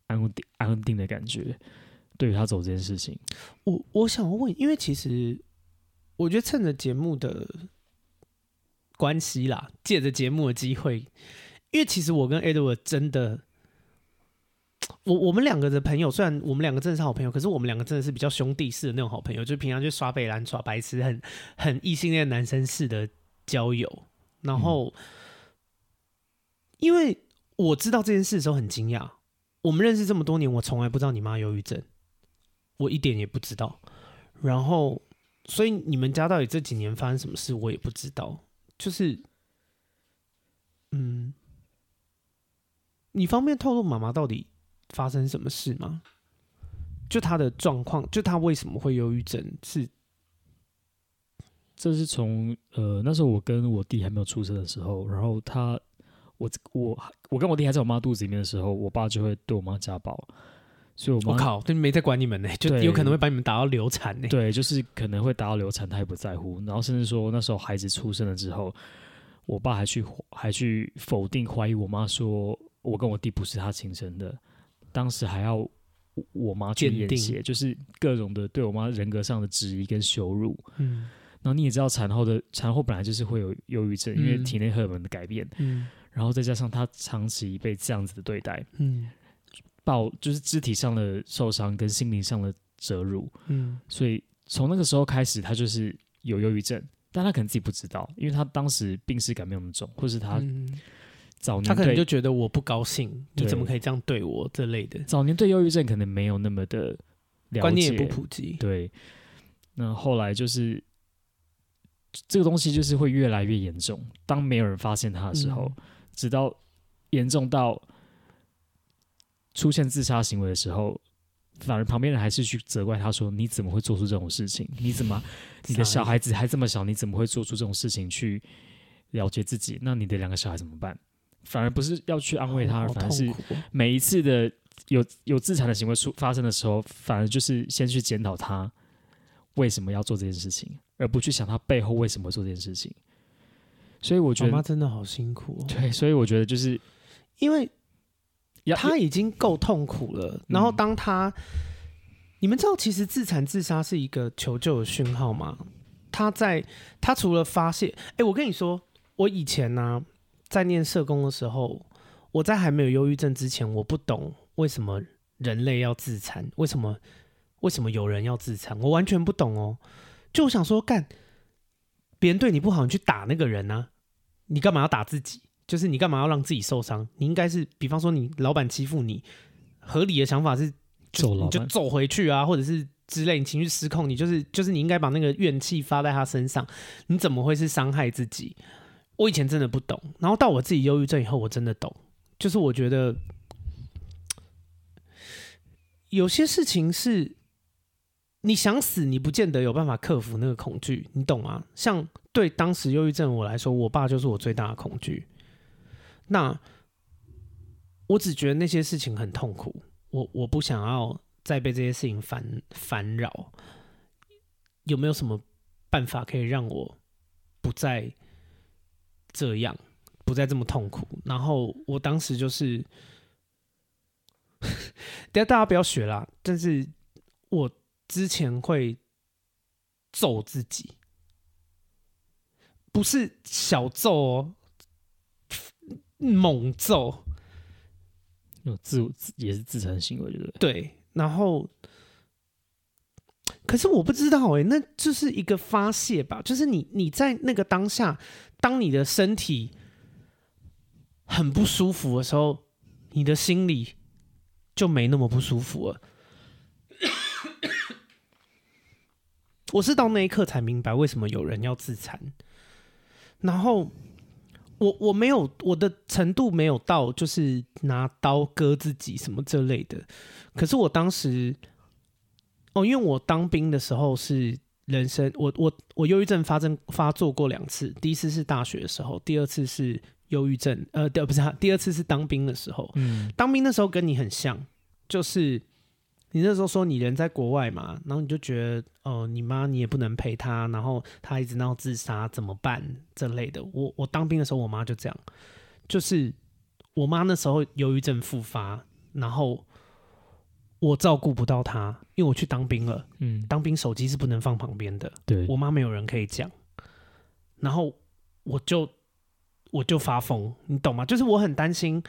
安定安定的感觉。对于他走这件事情，我我想要问，因为其实。我觉得趁着节目的关系啦，借着节目的机会，因为其实我跟 Edward 真的，我我们两个的朋友，虽然我们两个真的是好朋友，可是我们两个真的是比较兄弟式的那种好朋友，就平常就耍北兰、耍白痴，很很异性恋男生式的交友。然后，因为我知道这件事的时候很惊讶，我们认识这么多年，我从来不知道你妈忧郁症，我一点也不知道。然后所以你们家到底这几年发生什么事我也不知道。就是嗯你方便透露妈妈到底发生什么事吗？就她的状况就她为什么会忧郁症是这是从呃那时候我跟我弟还没有出生的时候然后他我我我跟我弟还在我妈肚子里面的时候我爸就会对我妈家暴所以我靠，就没在管你们呢，就有可能会把你们打到流产呢。对，就是可能会打到流产，他也不在乎。然后甚至说那时候孩子出生了之后，我爸还去还去否定怀疑我妈说。我跟我弟不是他亲生的，当时还要我妈去验血，就是各种的对我妈人格上的质疑跟羞辱。嗯，然后你也知道，产后的产后本来就是会有忧郁症，嗯、因为体内荷尔蒙的改变。嗯，然后再加上他长期被这样子的对待，嗯，暴就是肢体上的受伤跟心灵上的折辱。嗯，所以从那个时候开始，他就是有忧郁症，但他可能自己不知道，因为他当时病史感没有那么重，或是他。嗯他可能就觉得我不高兴，你怎么可以这样对我这类的。早年对忧郁症可能没有那么的了解，观念也不普及。对，那后来就是这个东西就是会越来越严重。当没有人发现他的时候，嗯、直到严重到出现自杀行为的时候，反而旁边人还是去责怪他说：“你怎么会做出这种事情？你怎么你的小孩子还这么小，你怎么会做出这种事情去了解自己？那你的两个小孩怎么办？”反而不是要去安慰他，反而是每一次的有有自残的行为出发生的时候，反而就是先去检讨他为什么要做这件事情，而不去想他背后为什么做这件事情。所以我觉得妈妈真的好辛苦哦。对，所以我觉得就是因为他已经够痛苦了，然后当他你们知道，其实自残自杀是一个求救的讯号吗？他在他除了发泄，哎，我跟你说，我以前呢。在念社工的时候，我在还没有忧郁症之前，我不懂为什么人类要自残，为什么为什么有人要自残，我完全不懂哦。就我想说，干别人对你不好，你去打那个人呢？啊？你干嘛要打自己？就是你干嘛要让自己受伤？你应该是，比方说你老板欺负你，合理的想法是就你就揍回去啊，或者是之类，你情绪失控，你就是就是你应该把那个怨气发在他身上，你怎么会是伤害自己？我以前真的不懂，然后到我自己忧郁症以后，我真的懂。就是我觉得有些事情是你想死，你不见得有办法克服那个恐惧，你懂吗？像对当时忧郁症我来说，我爸就是我最大的恐惧。那我只觉得那些事情很痛苦，我我不想要再被这些事情烦烦扰。有没有什么办法可以让我不再？这样不再这么痛苦。然后我当时就是，等下大家不要学啦。但是我之前会揍自己，不是小揍哦，猛揍。有自也是自残行为，对不对？对。然后，可是我不知道哎，那就是一个发泄吧。就是你你在那个当下。当你的身体很不舒服的时候，你的心里就没那么不舒服了。我是到那一刻才明白为什么有人要自残。然后我我没有我的程度没有到就是拿刀割自己什么这类的。可是我当时，哦，因为我当兵的时候是。人生，我我我忧郁症发生发作过两次，第一次是大学的时候，第二次是忧郁症，呃，对，不是，第二次是当兵的时候。嗯，当兵的时候跟你很像，就是你那时候说你人在国外嘛，然后你就觉得，哦、呃，你妈你也不能陪她，然后她一直闹自杀怎么办这类的。我我当兵的时候，我妈就这样，就是我妈那时候忧郁症复发，然后。我照顾不到她，因为我去当兵了。嗯，当兵手机是不能放旁边的。对，我妈没有人可以讲，然后我就我就发疯，你懂吗？就是我很担心，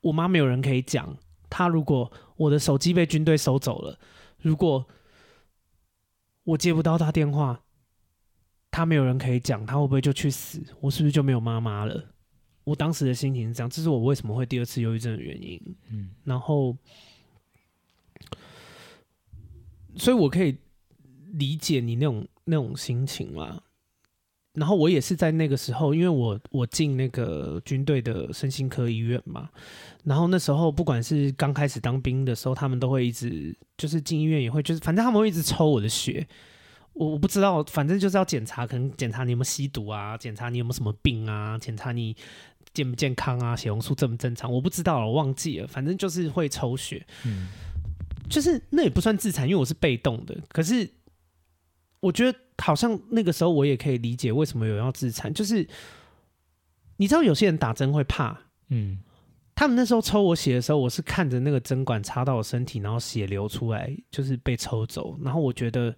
我妈没有人可以讲。她如果我的手机被军队收走了，如果我接不到他电话，他没有人可以讲，他会不会就去死？我是不是就没有妈妈了？我当时的心情是这样，这是我为什么会第二次忧郁症的原因。嗯，然后。所以，我可以理解你那种那种心情嘛。然后我也是在那个时候，因为我我进那个军队的身心科医院嘛，然后那时候不管是刚开始当兵的时候，他们都会一直就是进医院也会就是反正他们会一直抽我的血，我我不知道，反正就是要检查，可能检查你有没有吸毒啊，检查你有没有什么病啊，检查你健不健康啊，血红素正不正常，我不知道了，我忘记了，反正就是会抽血，嗯，就是那也不算自残，因为我是被动的，可是。我觉得好像那个时候我也可以理解为什么有人要自残，就是你知道有些人打针会怕，嗯，他们那时候抽我血的时候，我是看着那个针管插到我身体，然后血流出来，就是被抽走，然后我觉得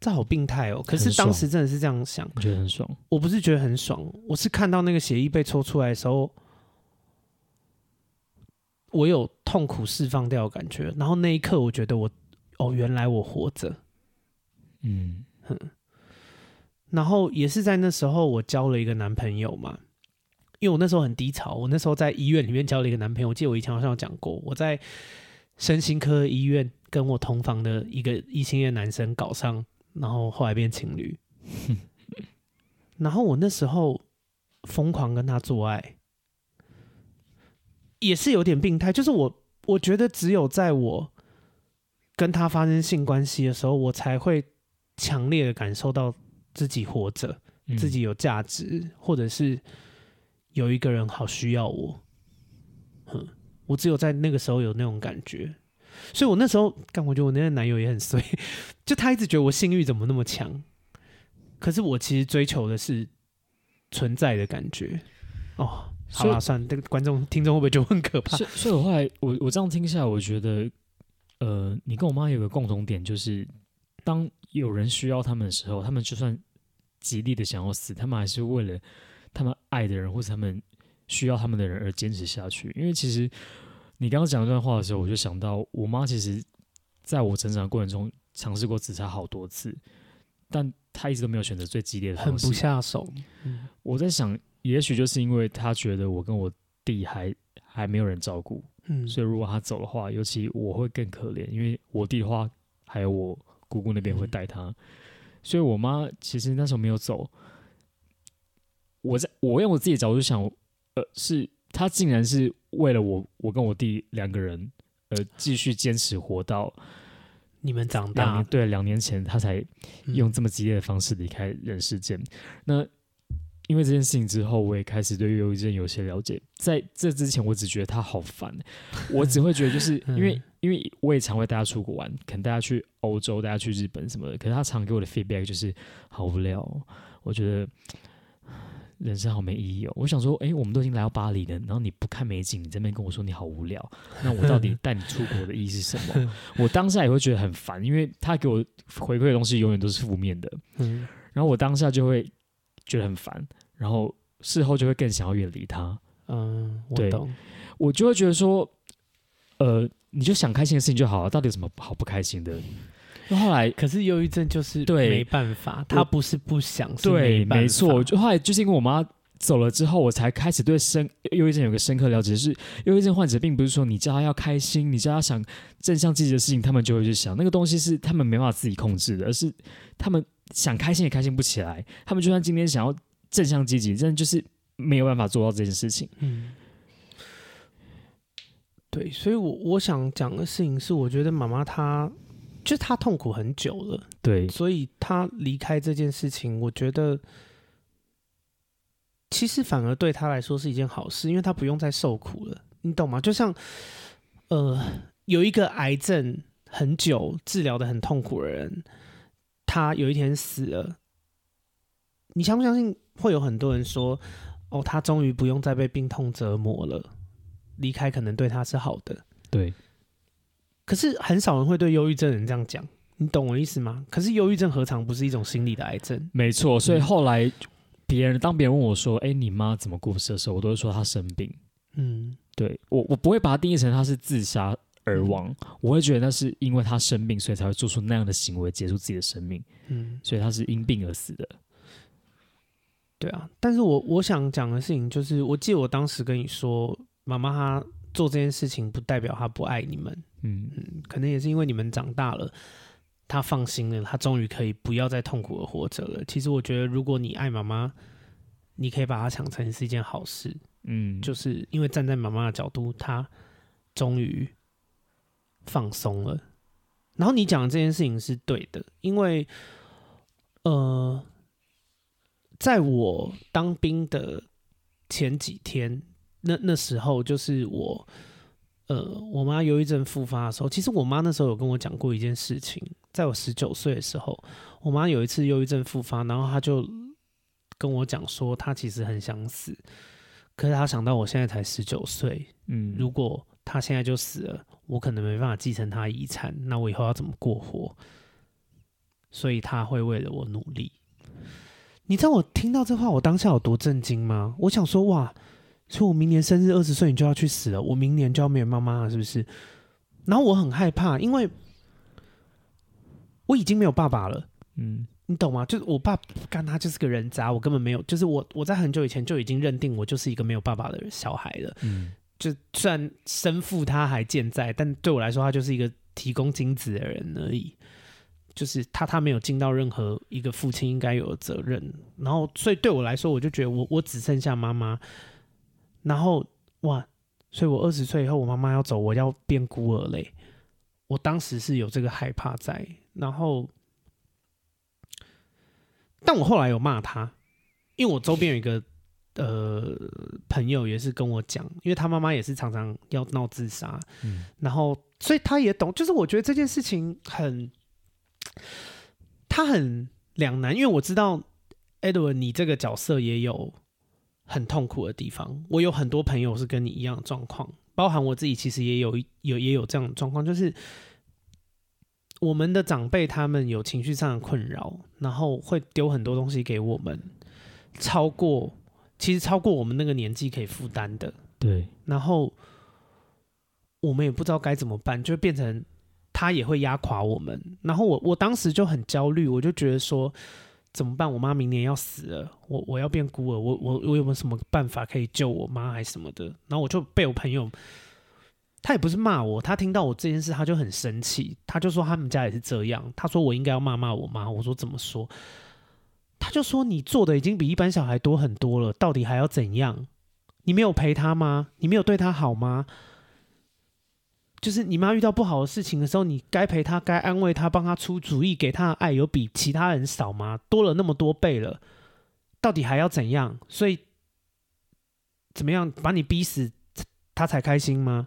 这好病态哦。可是当时真的是这样想，我觉得很爽。我不是觉得很爽，我是看到那个血液被抽出来的时候，我有痛苦释放掉的感觉，然后那一刻我觉得我哦，原来我活着。嗯哼，然后也是在那时候，我交了一个男朋友嘛。因为我那时候很低潮，我那时候在医院里面交了一个男朋友。我记得我以前好像有讲过，我在身心科医院跟我同房的一个异性恋男生搞上，然后后来变情侣。然后我那时候疯狂跟他做爱，也是有点病态。就是我我觉得只有在我跟他发生性关系的时候，我才会。强烈的感受到自己活着，自己有价值，嗯，或者是有一个人好需要我。哼，我只有在那个时候有那种感觉，所以我那时候，干，我觉得我那个男友也很衰，就他一直觉得我性欲怎么那么强，可是我其实追求的是存在的感觉。哦，好了，算了，这个观众听众会不会觉得很可怕？所以，所以我后来，我我这样听下来，我觉得，呃，你跟我妈有个共同点，就是当。有人需要他们的时候，他们就算极力的想要死，他们还是为了他们爱的人或者他们需要他们的人而坚持下去。因为其实你刚刚讲这段话的时候，我就想到我妈，其实在我成长的过程中尝试过自杀好多次，但她一直都没有选择最激烈的方式，狠不下手。嗯，我在想，也许就是因为她觉得我跟我弟还还没有人照顾，嗯，所以如果她走的话，尤其我会更可怜，因为我弟的话还有我。姑姑那边会带他，嗯，所以我妈其实那时候没有走。我在我用我自己的角度想，呃，是她竟然是为了我，我跟我弟两个人，呃，继续坚持活到你们长大。对，两年前她才用这么激烈的方式离开人世间。嗯、那。因为这件事情之后，我也开始对忧郁症有些了解。在这之前，我只觉得他好烦，我只会觉得就是因为，因为我也常会带他出国玩，可能带他去欧洲，带他去日本什么的。可是他常给我的 feedback 就是好无聊，我觉得人生好没意义哦。我想说，哎，我们都已经来到巴黎了，然后你不看美景，你这边跟我说你好无聊，那我到底 带你出国的意义是什么？我当下也会觉得很烦，因为他给我回馈的东西永远都是负面的。嗯然后我当下就会。觉得很烦，然后事后就会更想要远离他。嗯，我懂。我就会觉得说，呃，你就想开心的事情就好了，到底有什么好不开心的？那后来，可是忧郁症就是对没办法，他不是不想，对，没错。就后来就是因为我妈走了之后，我才开始对深忧郁症有个深刻了解。是忧郁症患者并不是说你叫他要开心，你叫他想正向积极的事情，他们就会去想那个东西是他们没办法自己控制的，而是他们。想开心也开心不起来，他们就算今天想要正向积极，真的就是没有办法做到这件事情。嗯，对，所以我我想讲的事情是，我觉得妈妈她就她痛苦很久了，对，所以她离开这件事情，我觉得其实反而对他来说是一件好事，因为他不用再受苦了，你懂吗？就像呃，有一个癌症很久治疗的很痛苦的人。他有一天死了，你相不相信会有很多人说：“哦，他终于不用再被病痛折磨了，离开可能对他是好的。”对。可是很少人会对忧郁症人这样讲，你懂我意思吗？可是忧郁症何尝不是一种心理的癌症？没错。所以后来别人当别人问我说：“哎，你妈怎么过世的时候？”我都会说她生病。嗯，对我我不会把它定义成她是自杀。而亡，我会觉得那是因为她生病，所以才会做出那样的行为，结束自己的生命。嗯，所以她是因病而死的。对啊，但是我我想讲的事情就是，我记得我当时跟你说，妈妈她做这件事情不代表她不爱你们。嗯嗯，可能也是因为你们长大了，他放心了，他终于可以不要再痛苦的活着了。其实我觉得，如果你爱妈妈，你可以把它想成是一件好事。嗯，就是因为站在妈妈的角度，她终于放松了。然后你讲的这件事情是对的，因为呃，在我当兵的前几天，那那时候就是我。呃，我妈忧郁症复发的时候，其实我妈那时候有跟我讲过一件事情，在我十九岁的时候，我妈有一次忧郁症复发，然后她就跟我讲说，她其实很想死，可是她想到我现在才十九岁，嗯，如果她现在就死了，我可能没办法继承她遗产，那我以后要怎么过活？所以她会为了我努力。你知道我听到这话，我当下有多震惊吗？我想说，哇！所以我明年生日二十岁，你就要去死了。我明年就要没有妈妈了，是不是？然后我很害怕，因为我已经没有爸爸了。嗯，你懂吗？就是我爸干他就是个人渣，我根本没有。就是我我在很久以前就已经认定我就是一个没有爸爸的小孩了。嗯，就虽然生父他还健在，但对我来说，他就是一个提供精子的人而已。就是他他没有尽到任何一个父亲应该有的责任。然后，所以对我来说，我就觉得我我只剩下妈妈。然后哇，所以我二十岁以后，我妈妈要走，我要变孤儿嘞。我当时是有这个害怕在，然后，但我后来有骂他，因为我周边有一个呃朋友也是跟我讲，因为他妈妈也是常常要闹自杀，嗯，然后所以他也懂，就是我觉得这件事情很，他很两难，因为我知道 Edward 你这个角色也有。很痛苦的地方，我有很多朋友是跟你一样的状况，包含我自己，其实也有有也有这样的状况，就是我们的长辈他们有情绪上的困扰，然后会丢很多东西给我们，超过其实超过我们那个年纪可以负担的，对，然后我们也不知道该怎么办，就变成他也会压垮我们，然后我我当时就很焦虑，我就觉得说。怎么办？我妈明年要死了，我我要变孤儿，我我我有没有什么办法可以救我妈还是什么的？然后我就被我朋友，他也不是骂我，他听到我这件事他就很生气，他就说他们家也是这样，他说我应该要骂骂我妈，我说怎么说？他就说你做的已经比一般小孩多很多了，到底还要怎样？你没有陪他吗？你没有对他好吗？就是你妈遇到不好的事情的时候，你该陪她，该安慰她，帮她出主意，给她的爱有比其他人少吗？多了那么多倍了，到底还要怎样？所以怎么样把你逼死，她才开心吗？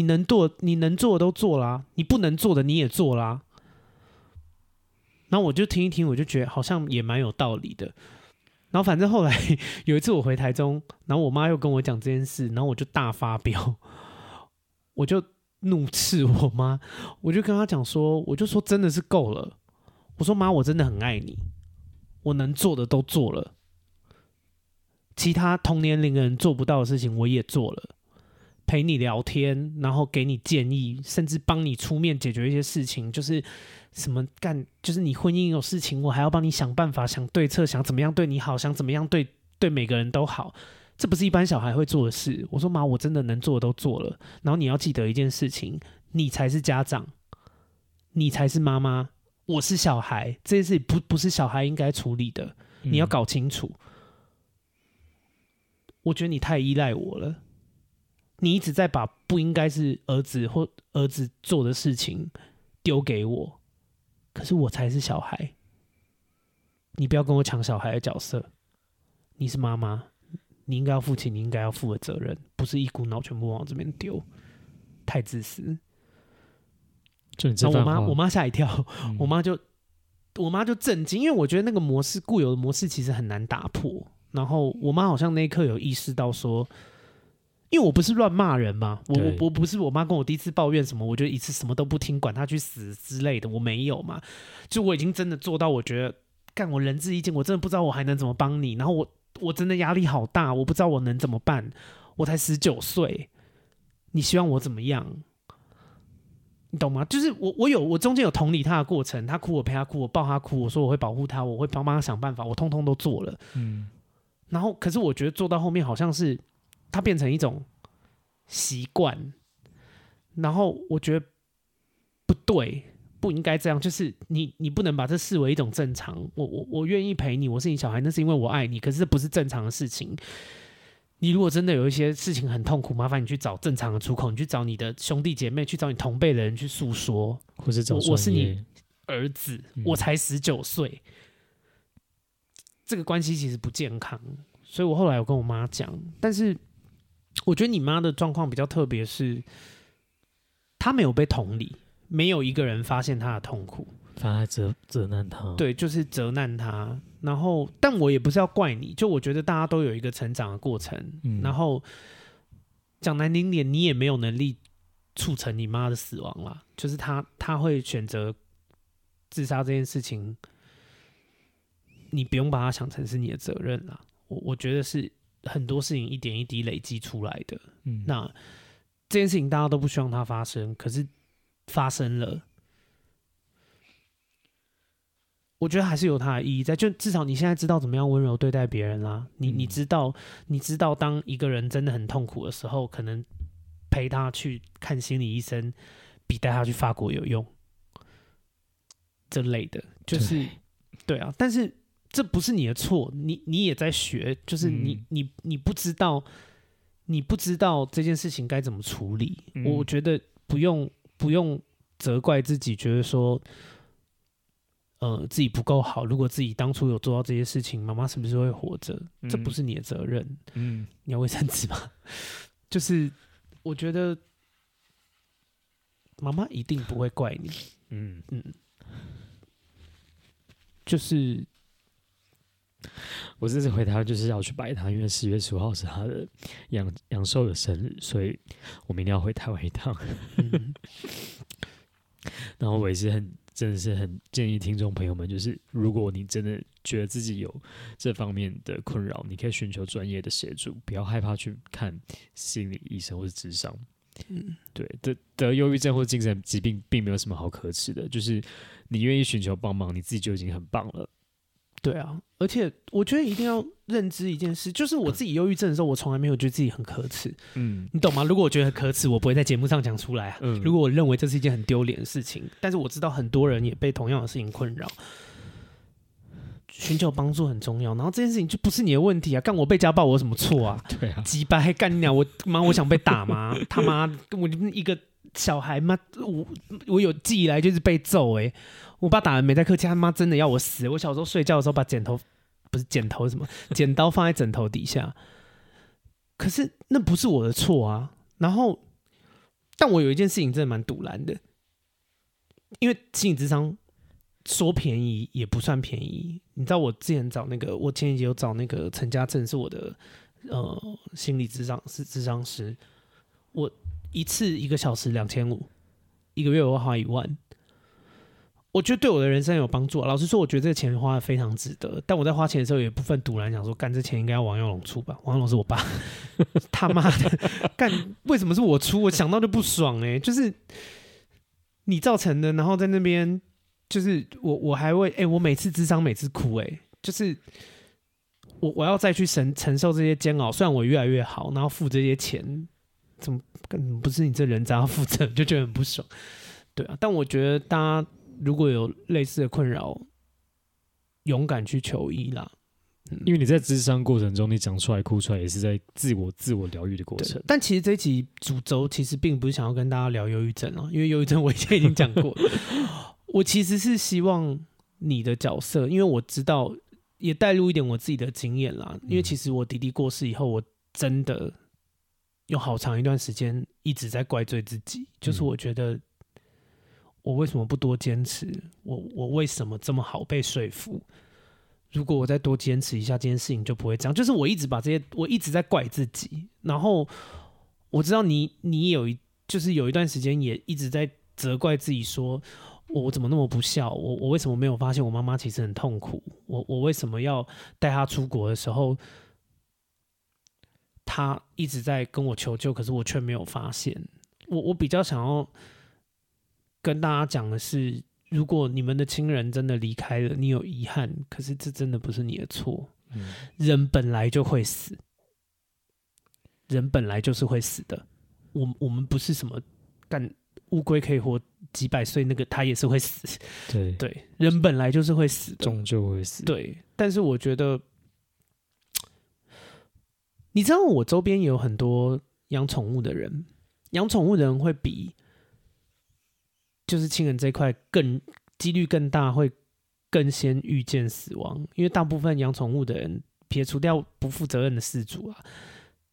你能做你能做的都做啦，你不能做的你也做啦。然后我就听一听，我就觉得好像也蛮有道理的。然后反正后来 有一次我回台中，然后我妈又跟我讲这件事，然后我就大发飙，我就。怒斥我妈，我就跟她讲说，我就说真的是够了。我说妈，我真的很爱你，我能做的都做了，其他同年龄人做不到的事情我也做了，陪你聊天，然后给你建议，甚至帮你出面解决一些事情，就是什么干，就是你婚姻有事情，我还要帮你想办法、想对策、想怎么样对你好，想怎么样对对每个人都好。这不是一般小孩会做的事。我说妈，我真的能做的都做了。然后你要记得一件事情，你才是家长，你才是妈妈，我是小孩。这件事不不是小孩应该处理的，你要搞清楚。嗯。我觉得你太依赖我了，你一直在把不应该是儿子或儿子做的事情丢给我，可是我才是小孩，你不要跟我抢小孩的角色，你是妈妈。你应该要负起你应该要负的责任，不是一股脑全部往这边丢，太自私。就你我妈，我妈吓一跳，嗯、我妈就，我妈就震惊，因为我觉得那个模式固有的模式其实很难打破。然后我妈好像那一刻有意识到说，因为我不是乱骂人嘛，我我我不是我妈跟我第一次抱怨什么，我就一次什么都不听，管她去死之类的，我没有嘛。就我已经真的做到，我觉得干我仁至义尽，我真的不知道我还能怎么帮你。然后我。我真的压力好大，我不知道我能怎么办。我才十九岁，你希望我怎么样？你懂吗？就是我，我有我中间有同理他的过程，他哭我陪他哭，我抱他哭，我说我会保护他，我会帮帮他想办法，我通通都做了。嗯。然后，可是我觉得做到后面好像是他变成一种习惯，然后我觉得不对，不应该这样，就是你你不能把这视为一种正常。我我我愿意陪你，我是你小孩，那是因为我爱你。可是这不是正常的事情。你如果真的有一些事情很痛苦，麻烦你去找正常的出口，你去找你的兄弟姐妹，去找你同辈的人去诉说，或是找我，我是你儿子，嗯、我才十九岁，这个关系其实不健康。所以我后来有跟我妈讲，但是我觉得你妈的状况比较特别，是她没有被同理。没有一个人发现他的痛苦，反而责责难他。对，就是责难他。然后，但我也不是要怪你，就我觉得大家都有一个成长的过程。嗯、然后讲难听点，你也没有能力促成你妈的死亡啦。就是他他会选择自杀这件事情，你不用把它想成是你的责任啦。我我觉得是很多事情一点一滴累积出来的。嗯，那这件事情大家都不希望它发生，可是。发生了，我觉得还是有它的意义在。就至少你现在知道怎么样温柔对待别人啦。你你知道，你知道，当一个人真的很痛苦的时候，可能陪他去看心理医生，比带他去法国有用。这类的，就是对，对啊。但是这不是你的错，你你也在学，就是你、嗯、你你不知道，你不知道这件事情该怎么处理。嗯、我觉得不用。不用责怪自己，觉得说，呃，自己不够好。如果自己当初有做到这些事情，妈妈是不是会活着？嗯、这不是你的责任。嗯，你要卫生纸吗？就是我觉得妈妈一定不会怪你。嗯嗯，就是我这次回台湾就是要去拜他，因为十月十五号是他的阳阳寿的生日，所以我明天要回台湾一趟。嗯 然后我也是很，真的是很建议听众朋友们，就是如果你真的觉得自己有这方面的困扰，你可以寻求专业的协助，不要害怕去看心理医生或者智商。嗯，对，得得忧郁症或精神疾病并没有什么好可耻的，就是你愿意寻求帮忙，你自己就已经很棒了。对啊，而且我觉得一定要认知一件事，就是我自己忧郁症的时候，我从来没有觉得自己很可耻。嗯，你懂吗？如果我觉得很可耻，我不会在节目上讲出来。嗯，如果我认为这是一件很丢脸的事情，但是我知道很多人也被同样的事情困扰，寻求帮助很重要。然后这件事情就不是你的问题啊！干我被家暴，我有什么错啊？对啊，鸡巴还干鸟，我妈我想被打吗？他妈，我一个小孩妈，我我有记忆来就是被揍哎、欸。我爸打人没在客气，他妈真的要我死。我小时候睡觉的时候，把剪头不是剪头什么剪刀放在枕头底下，可是那不是我的错啊。然后，但我有一件事情真的蛮堵拦的，因为心理智商说便宜也不算便宜。你知道我之前找那个，我前几集有找那个陈家正是我的呃心理智商是智商师，我一次一个小时两千五，一个月我花一万。我觉得对我的人生有帮助。老实说，我觉得这个钱花的非常值得。但我在花钱的时候，有一部分赌烂，想说，干这钱应该要王耀龙出吧？王耀龙是我爸，他妈的，干为什么是我出？我想到就不爽哎、就是你造成的。然后在那边，就是我我还会哎、我每次智商每次哭哎、就是我我要再去承承受这些煎熬。虽然我越来越好，然后付这些钱，怎么更不是你这人渣负责，就觉得很不爽。对啊，但我觉得大家。如果有类似的困扰，勇敢去求医啦。嗯、因为你在咨商过程中，你讲出来、哭出来，也是在自我自我疗愈的过程。但其实这一集主轴其实并不是想要跟大家聊忧郁症啊，因为忧郁症我以前已经讲过了。我其实是希望你的角色，因为我知道也带入一点我自己的经验啦。因为其实我弟弟过世以后，我真的有好长一段时间一直在怪罪自己，就是我觉得。我为什么不多坚持？我我为什么这么好被说服？如果我再多坚持一下，这件事情就不会这样。就是我一直把这些，我一直在怪自己。然后我知道你，你有一，就是有一段时间也一直在责怪自己说，我怎么那么不孝？我我为什么没有发现我妈妈其实很痛苦？我我为什么要带她出国的时候，她一直在跟我求救，可是我却没有发现。我我比较想要。跟大家讲的是，如果你们的亲人真的离开了，你有遗憾，可是这真的不是你的错。嗯，人本来就会死，人本来就是会死的。我我们不是什么干乌龟可以活几百岁，那个它也是会死。对对，人本来就是会死的，终究会死。对，但是我觉得，你知道，我周边有很多养宠物的人，养宠物的人会比就是亲人这一块更几率更大，会更先遇见死亡，因为大部分养宠物的人，撇除掉不负责任的饲主啊。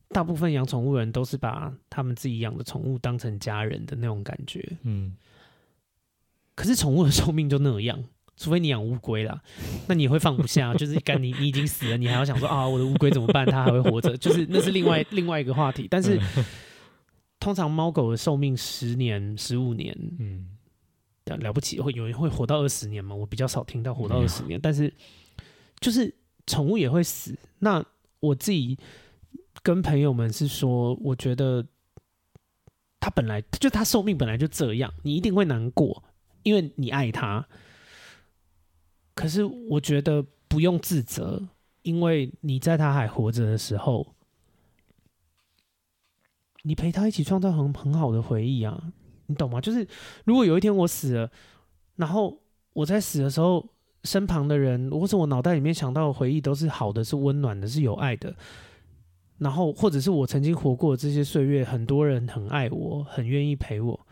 大部分养宠物人都是把他们自己养的宠物当成家人的那种感觉，嗯。可是宠物的寿命就那样，除非你养乌龟啦，那你会放不下，就是干你你已经死了，你还要想说啊，我的乌龟怎么办？它还会活着，就是那是另外另外一个话题。但是通常猫狗的寿命十年、十五年，嗯，了不起会有人会活到二十年吗？我比较少听到活到二十年，但是就是宠物也会死。那我自己。跟朋友们是说，我觉得他本来就他寿命本来就这样，你一定会难过，因为你爱他。可是我觉得不用自责，因为你在他还活着的时候，你陪他一起创造很很好的回忆啊，你懂吗？就是如果有一天我死了，然后我在死的时候，身旁的人或者我脑袋里面想到的回忆都是好的，是温暖的，是有爱的。然后，或者是我曾经活过这些岁月，很多人很爱我，很愿意陪我。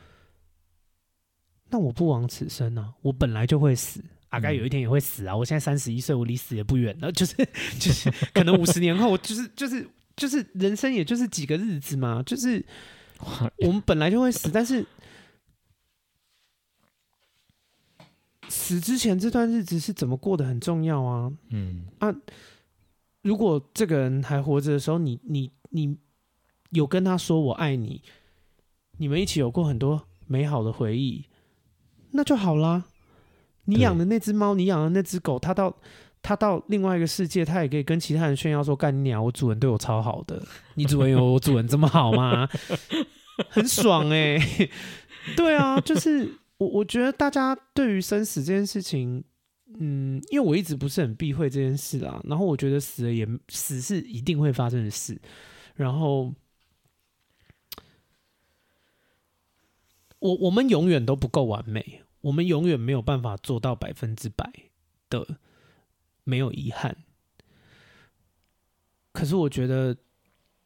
那我不枉此生啊！我本来就会死，大概有一天也会死啊！我现在三十一岁，我离死也不远了，就是就是，可能五十年后，就是就是就是，人生也就是几个日子嘛，就是我们本来就会死，但是死之前这段日子是怎么过得很重要啊！嗯啊。如果这个人还活着的时候，你你你有跟他说我爱你，你们一起有过很多美好的回忆，那就好啦。你养的那只猫，你养的那只狗，它到它到另外一个世界，它也可以跟其他人炫耀说：“干你娘，我主人对我超好的，你主人有我主人这么好吗？”很爽哎、欸，对啊，就是我我觉得大家对于生死这件事情。嗯，因为我一直不是很避讳这件事啦，然后我觉得死了也死是一定会发生的事，然后我我们永远都不够完美，我们永远没有办法做到百分之百的没有遗憾。可是我觉得，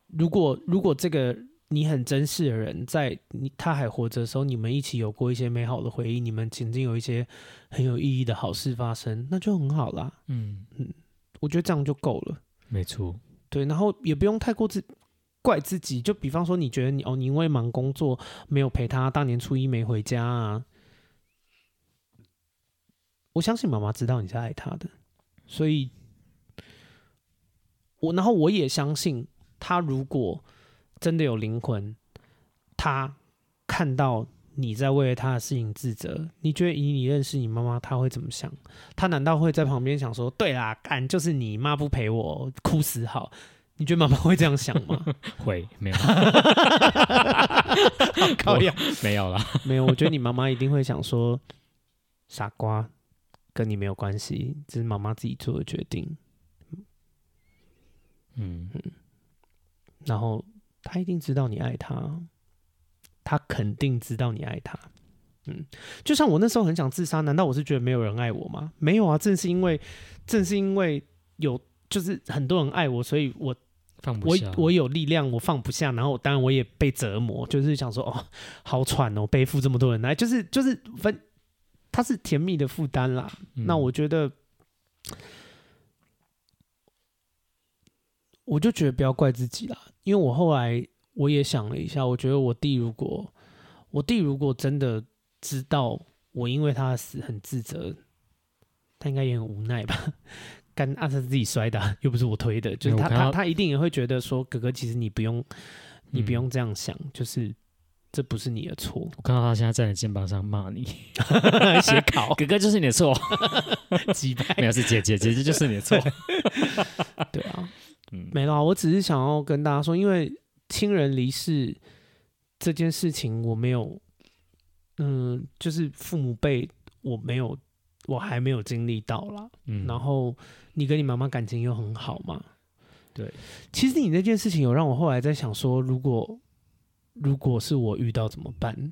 如果如果这个。你很珍视的人，在你他还活着的时候，你们一起有过一些美好的回忆，你们曾经有一些很有意义的好事发生，那就很好啦。嗯嗯，我觉得这样就够了。没错，对，然后也不用太过自怪自己。就比方说，你觉得你哦，你因为忙工作没有陪他，大年初一没回家啊。我相信妈妈知道你是爱他的，所以我然后我也相信他如果。真的有灵魂，他看到你在为了他的事情自责，你觉得以你认识你妈妈，他会怎么想？他难道会在旁边想说：“对啦，干就是你妈不陪我，哭死好。”你觉得妈妈会这样想吗？会，没有，靠呀，没有啦，没有。我觉得你妈妈一定会想说：“傻瓜，跟你没有关系，这是妈妈自己做的决定。”嗯嗯，然后。他一定知道你爱他，他肯定知道你爱他。嗯，就像我那时候很想自杀，难道我是觉得没有人爱我吗？没有啊，正是因为正是因为有就是很多人爱我，所以我放不下，我我有力量，我放不下。然后当然我也被折磨，就是想说哦，好喘哦，背负这么多人来，就是就是分，他是甜蜜的负担啦。嗯。那我觉得。我就觉得不要怪自己啦，因为我后来我也想了一下，我觉得我弟如果我弟如果真的知道我因为他的死很自责，他应该也很无奈吧？干啊，他是自己摔的，又不是我推的，就是他他他一定也会觉得说，哥哥其实你不用你不用这样想，嗯、就是这不是你的错。我看到他现在在你肩膀上骂你，写考 哥哥就是你的错，击败没有是姐姐姐姐就是你的错，对啊。嗯，没了。我只是想要跟大家说，因为亲人离世这件事情，我没有，嗯，就是父母辈，我没有，我还没有经历到啦。嗯，然后你跟你妈妈感情又很好嘛？对，其实你那件事情有让我后来在想说，如果如果是我遇到怎么办？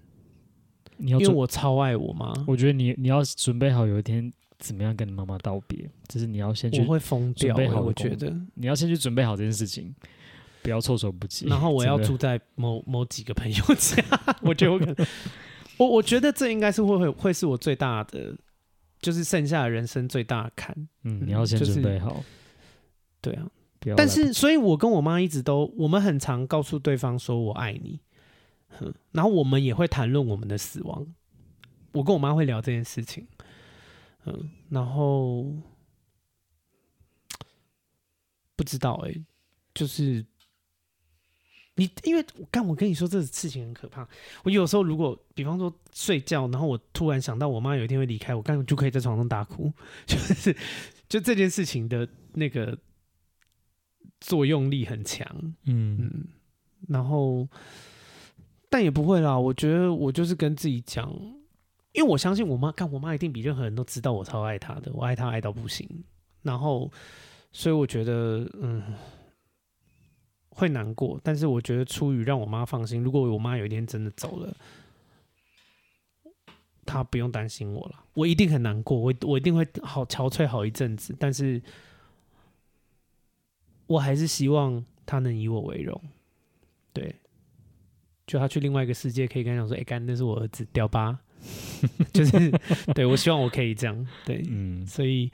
你要因为我超爱我妈，我觉得你你要准备好有一天怎么样跟你妈妈道别，就是你要先去我会疯掉、欸。我觉得你要先去准备好这件事情，不要措手不及。然后我要住在某某几个朋友家，我觉得我可能，我我觉得这应该是会会会是我最大的，就是剩下的人生最大的坎。嗯，你要先准备好。就是、对啊，但是所以，我跟我妈一直都，我们很常告诉对方说我爱你。然后我们也会谈论我们的死亡，我跟我妈会聊这件事情，嗯，然后不知道哎、欸，就是你，因为我刚我跟你说这个事情很可怕，我有时候如果比方说睡觉，然后我突然想到我妈有一天会离开我，刚就可以在床上大哭，就是就这件事情的那个作用力很强，嗯嗯，然后。但也不会啦，我觉得我就是跟自己讲，因为我相信我妈，看我妈一定比任何人都知道我超爱她的，我爱她爱到不行。然后，所以我觉得，嗯，会难过。但是我觉得，出于让我妈放心，如果我妈有一天真的走了，她不用担心我了。我一定很难过，我我一定会好憔悴好一阵子。但是，我还是希望她能以我为荣。对。就他去另外一个世界，可以跟他讲说：“哎、欸，干，那是我儿子，屌吧？” 就是对，我希望我可以这样，对，嗯，所以，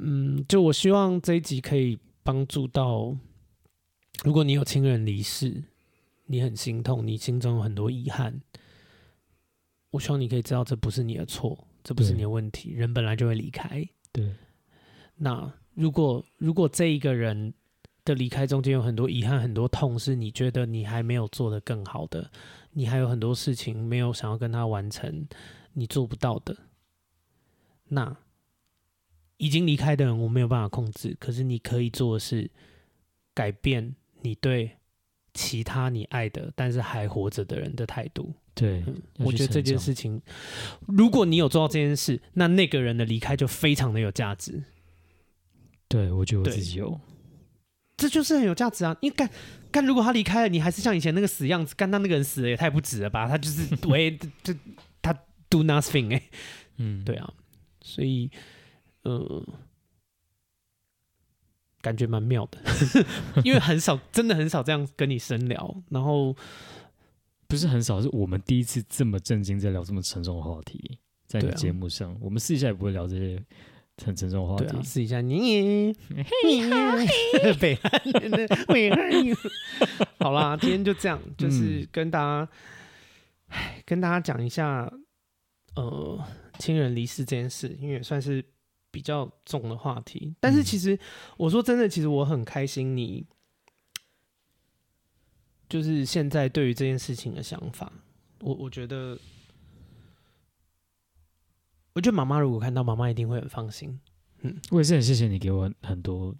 嗯，就我希望这一集可以帮助到，如果你有亲人离世，你很心痛，你心中有很多遗憾，我希望你可以知道，这不是你的错，这不是你的问题，人本来就会离开。对，那如果如果这一个人。的离开中间有很多遗憾，很多痛，是你觉得你还没有做得更好的，你还有很多事情没有想要跟他完成，你做不到的。那已经离开的人，我没有办法控制，可是你可以做的是改变你对其他你爱的但是还活着的人的态度。对，嗯，我觉得这件事情，如果你有做到这件事，那那个人的离开就非常的有价值。对，我觉得我自己有。这就是很有价值啊！你干干，如果他离开了，你还是像以前那个死样子，干他那个人死了也太不值了吧？他就是喂，就他 do nothing 哎、欸，嗯，对啊，所以呃，感觉蛮妙的，因为很少，真的很少这样跟你深聊，然后不是很少，是我们第一次这么震惊在聊这么沉重的话题，在你节目上，啊、我们私下也不会聊这些。很沉重的话题，试一下你，你北汉的北好啦，今天就这样，就是跟大家，嗯、跟大家讲一下，呃，亲人离世这件事，因为也算是比较重的话题。但是其实，我说真的，其实我很开心，你就是现在对于这件事情的想法，我我觉得。我觉得妈妈如果看到，妈妈一定会很放心。嗯，我也是很谢谢你给我很多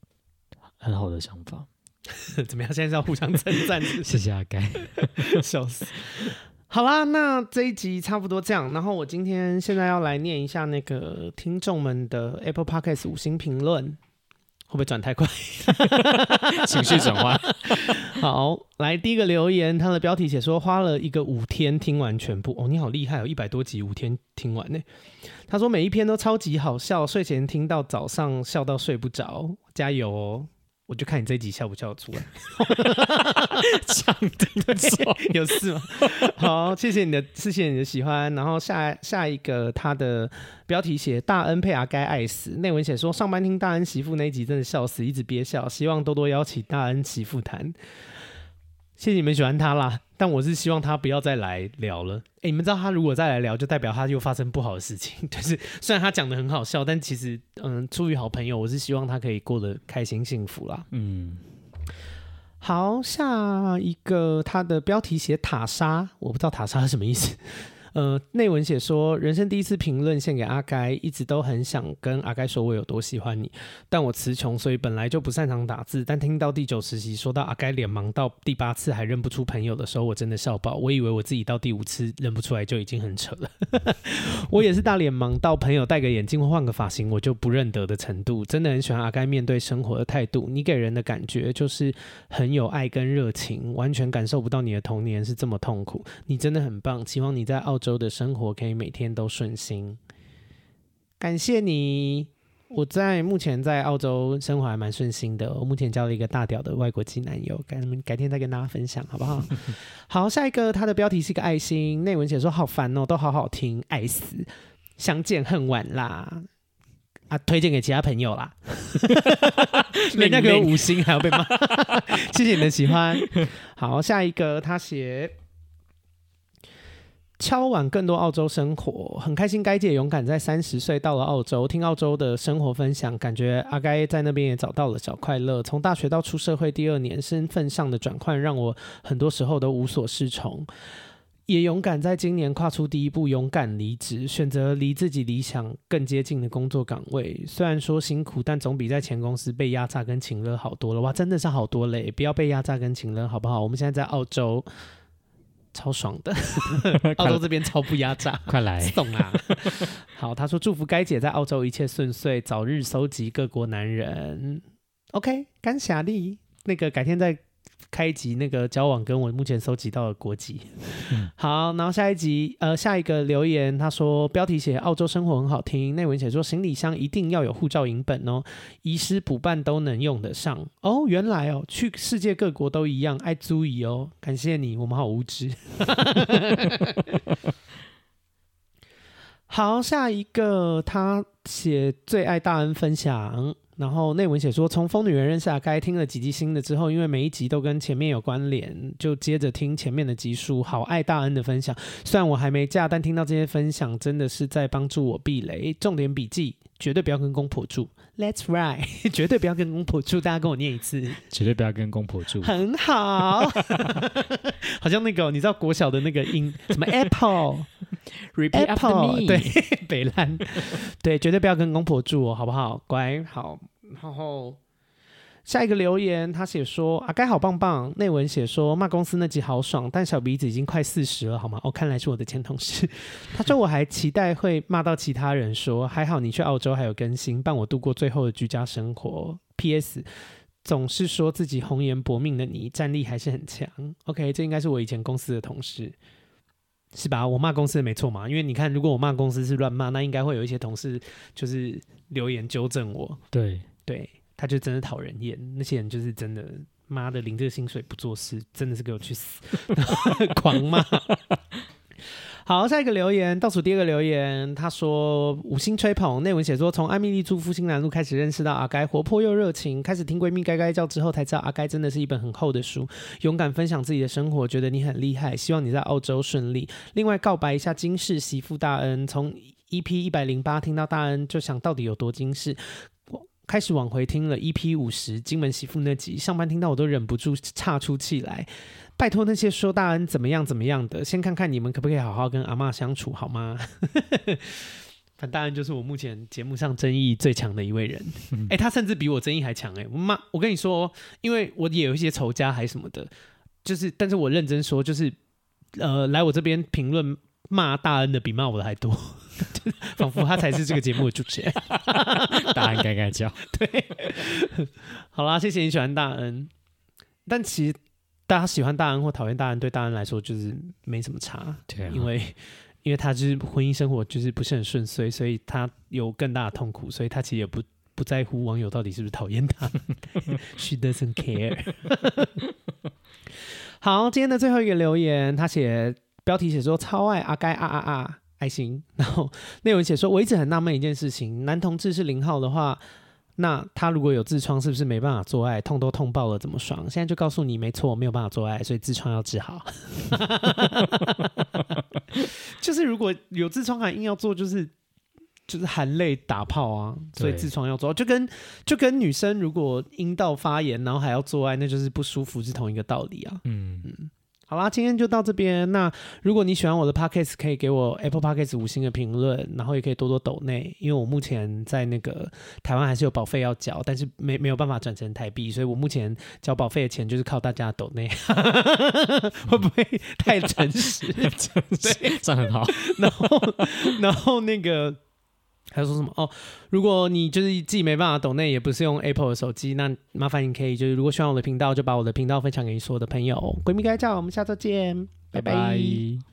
很好的想法。怎么样？现在是要互相称赞？谢谢阿该，笑死。好啦，那这一集差不多这样。然后我今天现在要来念一下那个听众们的 Apple Podcast 五星评论。会不会转太快？情绪转换。好，来第一个留言，他的标题写说花了一个五天听完全部。哦，你好厉害，有一百多集五天听完呢。他说每一篇都超级好笑，睡前听到早上笑到睡不着，加油哦。我就看你这一集笑不笑得出来，讲的 有事吗？好，谢谢你的，谢谢你的喜欢。然后下下一个，他的标题写大恩佩啊该爱死，内文写说上班听大恩媳妇那一集真的笑死，一直憋笑，希望多多邀请大恩媳妇谈。谢谢你们喜欢他啦，但我是希望他不要再来聊了。哎、欸，你们知道他如果再来聊，就代表他又发生不好的事情。就是虽然他讲的很好笑，但其实，嗯，出于好朋友，我是希望他可以过得开心幸福啦。嗯，好，下一个他的标题写塔莎，我不知道塔莎是什么意思。呃，内文写说，人生第一次评论献给阿该，一直都很想跟阿该说我有多喜欢你，但我词穷，所以本来就不擅长打字。但听到第九十集说到阿该脸盲到第八次还认不出朋友的时候，我真的笑爆。我以为我自己到第五次认不出来就已经很扯了。我也是大脸盲到朋友戴个眼镜或换个发型我就不认得的程度。真的很喜欢阿该面对生活的态度，你给人的感觉就是很有爱跟热情，完全感受不到你的童年是这么痛苦。你真的很棒，希望你在澳。洲的生活可以每天都顺心。感谢你，我在目前在澳洲生活还蛮顺心的。我目前交了一个大屌的外国籍男友，改改天再跟大家分享好不好？好，下一个，他的标题是一个爱心，内文写说好烦哦，都好好听，爱死，相见恨晚啦。啊，推荐给其他朋友啦。人家给我五星还要被骂，谢谢你的喜欢。好，下一个他写。敲碗更多澳洲生活，很开心。该姐勇敢在三十岁到了澳洲，听澳洲的生活分享，感觉阿该在那边也找到了小快乐。从大学到出社会第二年，身份上的转换让我很多时候都无所适从，也勇敢在今年跨出第一步，勇敢离职，选择离自己理想更接近的工作岗位。虽然说辛苦，但总比在前公司被压榨跟请了好多了。哇，真的是好多嘞！不要被压榨跟请了，好不好？我们现在在澳洲。超爽的，澳洲这边超不压榨，快来送啊！好，他说祝福该姐在澳洲一切顺遂，早日收集各国男人。OK，干霞丽，那个改天再。开一集那个交往跟我目前收集到的国籍，嗯、好，然后下一集呃下一个留言他说标题写澳洲生活很好听，内文写说行李箱一定要有护照影本哦，遗失补办都能用得上哦，原来哦去世界各国都一样爱租椅哦，感谢你，我们好无知。好，下一个他写最爱大恩分享。然后内文写说，从疯女人认识阿该听了几集新的之后，因为每一集都跟前面有关联，就接着听前面的集数。好爱大恩的分享，虽然我还没嫁，但听到这些分享真的是在帮助我避雷。重点笔记，绝对不要跟公婆住。Let's ride，绝对不要跟公婆住。大家跟我念一次，绝对不要跟公婆住。很好，好像那个你知道国小的那个音什么 Apple，Repeat Apple，对，北烂，对，绝对不要跟公婆住哦，好不好？乖，好。然后下一个留言，他写说阿该好棒棒。内文写说骂公司那集好爽，但小鼻子已经快四十了，好吗？哦，看来是我的前同事。他说我还期待会骂到其他人说，说还好你去澳洲还有更新，伴我度过最后的居家生活。P.S. 总是说自己红颜薄命的你，战力还是很强。OK，这应该是我以前公司的同事，是吧？我骂公司的没错嘛？因为你看，如果我骂公司是乱骂，那应该会有一些同事就是留言纠正我。对。对，他就真的讨人厌，那些人就是真的，妈的领这个薪水不做事，真的是给我去死，狂骂。好，下一个留言，倒数第二个留言，他说五星吹捧，内文写作从艾米丽住复兴南路开始认识到阿该，活泼又热情，开始听闺蜜该该叫之后才知道阿该真的是一本很厚的书，勇敢分享自己的生活，觉得你很厉害，希望你在澳洲顺利。另外告白一下金氏媳妇大恩，从 EP 一百零八听到大恩，就想到底有多金氏。开始往回听了 EP 五十金门媳妇那集，上班听到我都忍不住岔出气来。拜托那些说大恩怎么样怎么样的，先看看你们可不可以好好跟阿嬷相处好吗？反正大恩就是我目前节目上争议最强的一位人。哎、他甚至比我争议还强哎！我妈，我跟你说，因为我也有一些仇家还什么的，就是，但是我认真说，就是呃，来我这边评论。骂大恩的比骂我的还多，仿佛他才是这个节目的主持人。大恩该该叫。对，好啦，谢谢你喜欢大恩，但其实大家喜欢大恩或讨厌大恩，对大恩来说就是没什么差。对、啊，因为因为他就是婚姻生活就是不是很顺遂，所以他有更大的痛苦，所以他其实也不不在乎网友到底是不是讨厌他。She doesn't care。好，今天的最后一个留言，他写。标题写说超爱阿该啊啊啊爱心，然后内文写说，我一直很纳闷一件事情，男同志是零号的话，那他如果有痔疮，是不是没办法做爱，痛都痛爆了，怎么爽？现在就告诉你，没错，没有办法做爱，所以痔疮要治好。就是如果有痔疮还硬要做，就是就是含泪打炮啊，所以痔疮要做，就跟就跟女生如果阴道发炎，然后还要做爱，那就是不舒服，是同一个道理啊。嗯嗯。好啦，今天就到这边。那如果你喜欢我的 Podcast，可以给我 Apple Podcast 五星的评论，然后也可以多多抖内，因为我目前在那个台湾还是有保费要缴，但是没没有办法转成台币，所以我目前交保费的钱就是靠大家抖内，会不会太诚实？对，这样很好。然后，然后那个。还说什么哦？如果你就是自己没办法懂那，也不是用 Apple 的手机，那麻烦你可以就是如果喜欢我的频道，就把我的频道分享给你所有的朋友。闺蜜该叫，我们下周见，拜拜。